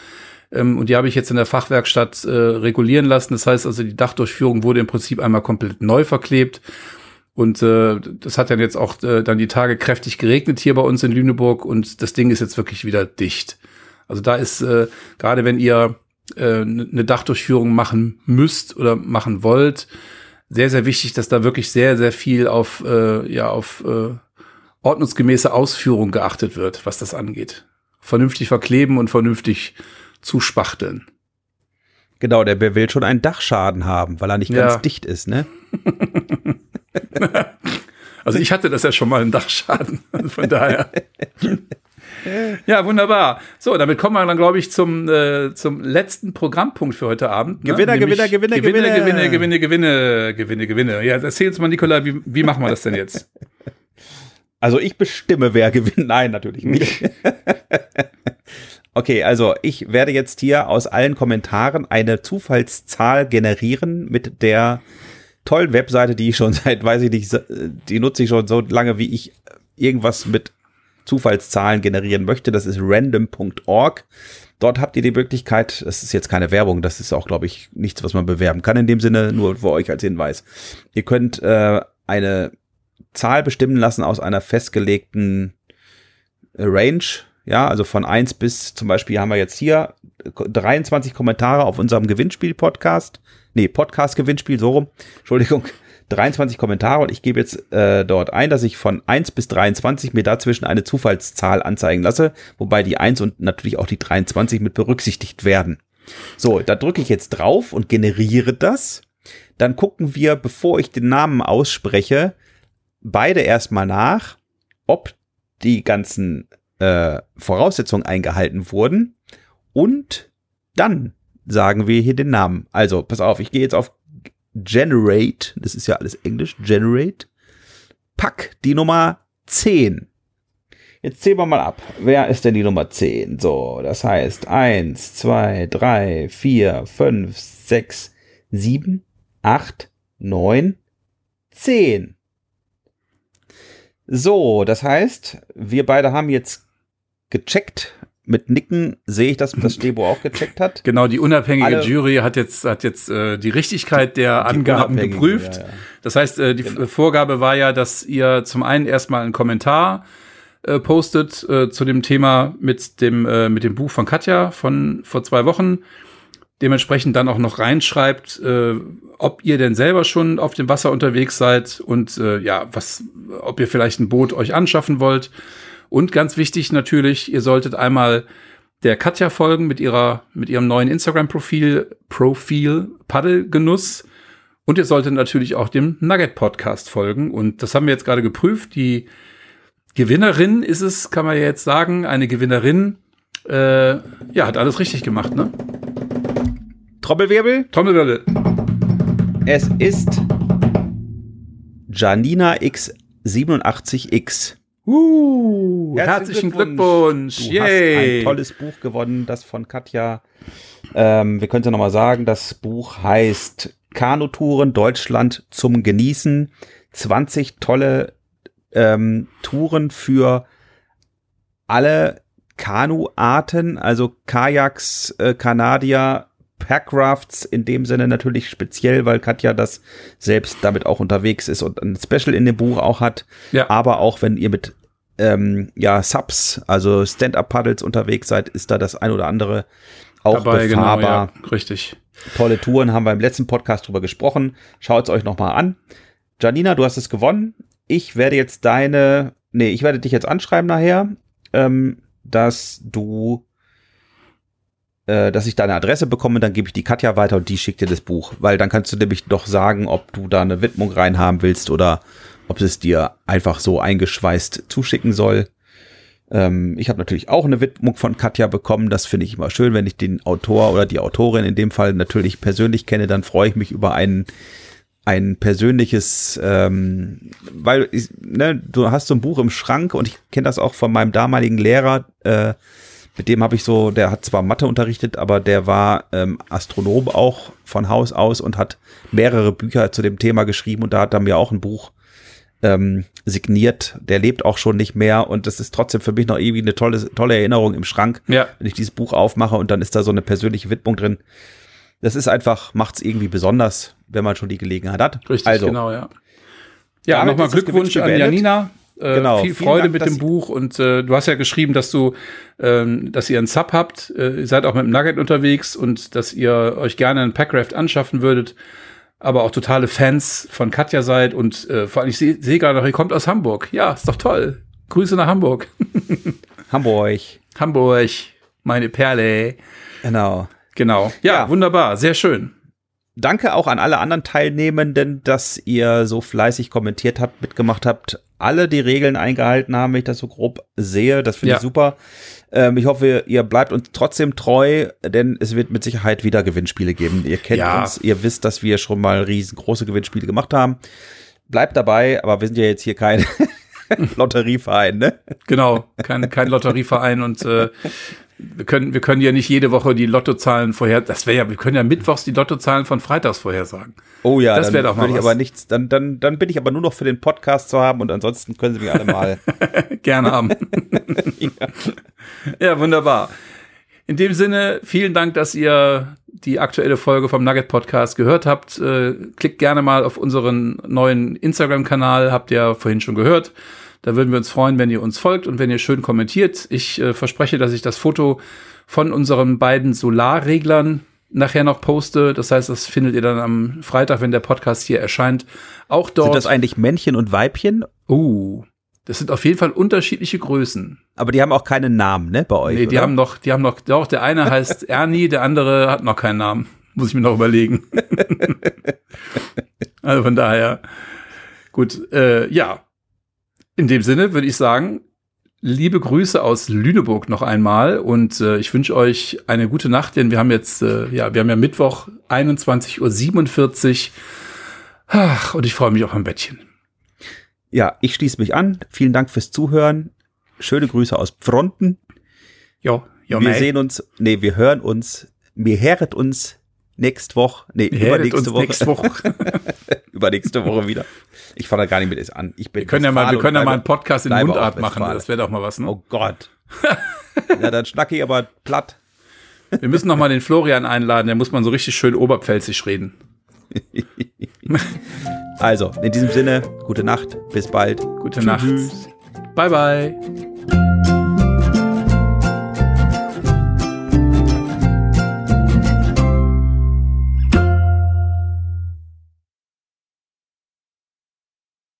Ähm, und die habe ich jetzt in der Fachwerkstatt äh, regulieren lassen. Das heißt also, die Dachdurchführung wurde im Prinzip einmal komplett neu verklebt. Und äh, das hat dann jetzt auch äh, dann die Tage kräftig geregnet hier bei uns in Lüneburg und das Ding ist jetzt wirklich wieder dicht. Also da ist äh, gerade wenn ihr äh, eine Dachdurchführung machen müsst oder machen wollt, sehr sehr wichtig, dass da wirklich sehr sehr viel auf äh, ja auf äh, ordnungsgemäße Ausführung geachtet wird, was das angeht. Vernünftig verkleben und vernünftig zuspachteln. Genau, der will schon einen Dachschaden haben, weil er nicht ganz Ja. dicht ist, ne? Also ich hatte das ja schon mal einen Dachschaden. Von daher. Ja, wunderbar. So, damit kommen wir dann, glaube ich, zum, äh, zum letzten Programmpunkt für heute Abend. ne? Gewinner, Gewinner, Gewinner, Gewinne, Gewinner. Gewinne, Gewinne, Gewinne, Gewinne, Gewinne. Ja, erzähl uns mal, Nikola, wie, wie machen wir das denn jetzt? Also ich bestimme, wer gewinnt. Nein, natürlich nicht. Okay, also ich werde jetzt hier aus allen Kommentaren eine Zufallszahl generieren mit der tollen Webseite, die ich schon seit, weiß ich nicht, die nutze ich schon so lange, wie ich irgendwas mit Zufallszahlen generieren möchte. Das ist random.org. Dort habt ihr die Möglichkeit, das ist jetzt keine Werbung, das ist auch, glaube ich, nichts, was man bewerben kann in dem Sinne, nur für euch als Hinweis. Ihr könnt äh, eine Zahl bestimmen lassen aus einer festgelegten äh, Range. Ja, also von 1 bis zum Beispiel haben wir jetzt hier 23 Kommentare auf unserem Gewinnspiel-Podcast. Nee, Podcast-Gewinnspiel, so rum. Entschuldigung. 23 Kommentare und ich gebe jetzt äh, dort ein, dass ich von 1 bis 23 mir dazwischen eine Zufallszahl anzeigen lasse, wobei die 1 und natürlich auch die 23 mit berücksichtigt werden. So, da drücke ich jetzt drauf und generiere das. Dann gucken wir, bevor ich den Namen ausspreche, beide erstmal nach, ob die ganzen äh, Voraussetzungen eingehalten wurden und dann sagen wir hier den Namen. Also, pass auf, ich gehe jetzt auf Generate, das ist ja alles Englisch, Generate, pack die Nummer 10. Jetzt zählen wir mal ab. Wer ist denn die Nummer 10? So, das heißt 1, 2, 3, 4, 5, 6, 7, 8, 9, 10. So, das heißt, wir beide haben jetzt gecheckt. Mit Nicken sehe ich, dass das Stebo auch gecheckt hat. Genau, die unabhängige Alle- Jury hat jetzt, hat jetzt äh, die Richtigkeit der Angaben unabhängige, geprüft. ja, ja. Das heißt, äh, die Genau. Vorgabe war ja, dass ihr zum einen erstmal einen Kommentar äh, postet äh, zu dem Thema mit dem, äh, mit dem Buch von Katja von vor zwei Wochen. Dementsprechend dann auch noch reinschreibt, äh, ob ihr denn selber schon auf dem Wasser unterwegs seid und äh, ja, was, ob ihr vielleicht ein Boot euch anschaffen wollt. Und ganz wichtig natürlich, ihr solltet einmal der Katja folgen mit ihrer, mit ihrem neuen Instagram-Profil, Profil Paddelgenuss. Und ihr solltet natürlich auch dem Nugget Podcast folgen. Und das haben wir jetzt gerade geprüft. Die Gewinnerin ist es, kann man ja jetzt sagen, eine Gewinnerin. Äh, ja, hat alles richtig gemacht, ne? Trommelwirbel. Trommelwirbel. Es ist Janina X87X. Uh, herzlichen Glückwunsch. Du Yay. hast ein tolles Buch gewonnen, das von Katja. Ähm, wir können es ja nochmal sagen, das Buch heißt Kanutouren Deutschland zum Genießen. 20 tolle ähm, Touren für alle Kanuarten, also Kajaks, äh, Kanadier, Packrafts in dem Sinne natürlich speziell, weil Katja das selbst damit auch unterwegs ist und ein Special in dem Buch auch hat. Ja. Aber auch wenn ihr mit ähm, ja, Subs, also Stand-Up-Paddles unterwegs seid, ist da das ein oder andere auch Dabei, genau, befahrbar. ja, richtig. Tolle Touren, haben wir im letzten Podcast drüber gesprochen. Schaut es euch nochmal an. Janina, du hast es gewonnen. Ich werde jetzt deine, nee, ich werde dich jetzt anschreiben nachher, ähm, dass du, äh, dass ich deine Adresse bekomme, dann gebe ich die Katja weiter und die schickt dir das Buch, weil dann kannst du nämlich doch sagen, ob du da eine Widmung reinhaben willst oder ob es dir einfach so eingeschweißt zuschicken soll. Ähm, ich habe natürlich auch eine Widmung von Katja bekommen. Das finde ich immer schön, wenn ich den Autor oder die Autorin in dem Fall natürlich persönlich kenne, dann freue ich mich über einen ein persönliches, ähm, weil ich, ne, du hast so ein Buch im Schrank und ich kenne das auch von meinem damaligen Lehrer, äh, mit dem habe ich so, der hat zwar Mathe unterrichtet, aber der war ähm, Astronom auch von Haus aus und hat mehrere Bücher zu dem Thema geschrieben und da hat er mir auch ein Buch ähm, signiert. Der lebt auch schon nicht mehr und das ist trotzdem für mich noch irgendwie eine tolle, tolle Erinnerung im Schrank, Ja, wenn ich dieses Buch aufmache und dann ist da so eine persönliche Widmung drin. Das ist einfach, macht's irgendwie besonders, wenn man schon die Gelegenheit hat. richtig, also, genau, ja. Ja, nochmal Glückwunsch an Janina. Äh, genau, viel Freude Dank, mit dem Buch und äh, du hast ja geschrieben, dass du, ähm, dass ihr einen Sub habt, äh, ihr seid auch mit dem Nugget unterwegs und dass ihr euch gerne einen Packraft anschaffen würdet, aber auch totale Fans von Katja seid und äh, vor allem ich sehe seh gerade noch, ihr kommt aus Hamburg. Ja, ist doch toll. Grüße nach Hamburg. Hamburg. Hamburg, meine Perle. Genau. Genau. Ja, ja, wunderbar, sehr schön. Danke auch an alle anderen Teilnehmenden, dass ihr so fleißig kommentiert habt, mitgemacht habt, alle die Regeln eingehalten haben, wenn ich das so grob sehe. Das finde ja. ich super. Ähm, ich hoffe, ihr bleibt uns trotzdem treu, denn es wird mit Sicherheit wieder Gewinnspiele geben. Ihr kennt ja. uns, ihr wisst, dass wir schon mal riesengroße Gewinnspiele gemacht haben. Bleibt dabei, aber wir sind ja jetzt hier kein Lotterieverein, ne? Genau, kein, kein Lotterieverein und äh, wir können, wir können ja nicht jede Woche die Lottozahlen vorher, das wäre ja, wir können ja mittwochs die Lottozahlen von freitags vorhersagen. Oh ja, das wäre doch mal was. ich aber nichts, dann, dann, dann bin ich aber nur noch für den Podcast zu haben und ansonsten können Sie mich alle mal gerne haben. ja. ja, wunderbar. In dem Sinne, vielen Dank, dass ihr die aktuelle Folge vom Nugget Podcast gehört habt. Äh, klickt gerne mal auf unseren neuen Instagram-Kanal, habt ihr vorhin schon gehört. Da würden wir uns freuen, wenn ihr uns folgt und wenn ihr schön kommentiert. Ich äh, verspreche, dass ich das Foto von unseren beiden Solarreglern nachher noch poste. Das heißt, das findet ihr dann am Freitag, wenn der Podcast hier erscheint, auch dort. Sind das eigentlich Männchen und Weibchen? Uh, das sind auf jeden Fall unterschiedliche Größen. Aber die haben auch keinen Namen, ne, bei euch? Nee, die oder? haben noch, die haben noch, doch, der eine heißt Ernie, der andere hat noch keinen Namen. Muss ich mir noch überlegen. also von daher. Gut, äh, ja, in dem Sinne würde ich sagen, liebe Grüße aus Lüneburg noch einmal und äh, ich wünsche euch eine gute Nacht, denn wir haben jetzt, äh, ja, wir haben ja Mittwoch 21.47 Uhr. Ach, und ich freue mich auf ein Bettchen. Ja, ich schließe mich an. Vielen Dank fürs Zuhören. Schöne Grüße aus Fronten. Jo, jo, Wir mei. sehen uns, nee, wir hören uns, mir heret uns nächste Woche, nee, übernächste Woche. Nächste Woche. übernächste Woche wieder. Ich fange da gar nicht mit es an. Ich bin wir können ja mal, wir können ja mal einen Podcast in Mundart machen. Das wäre doch mal was, ne? Oh Gott. ja, dann schnacke ich aber platt. Wir müssen noch mal den Florian einladen. Der muss man so richtig schön oberpfälzisch reden. also, in diesem Sinne, gute Nacht. Bis bald. Gute Tschüss. Nacht. Bye, bye.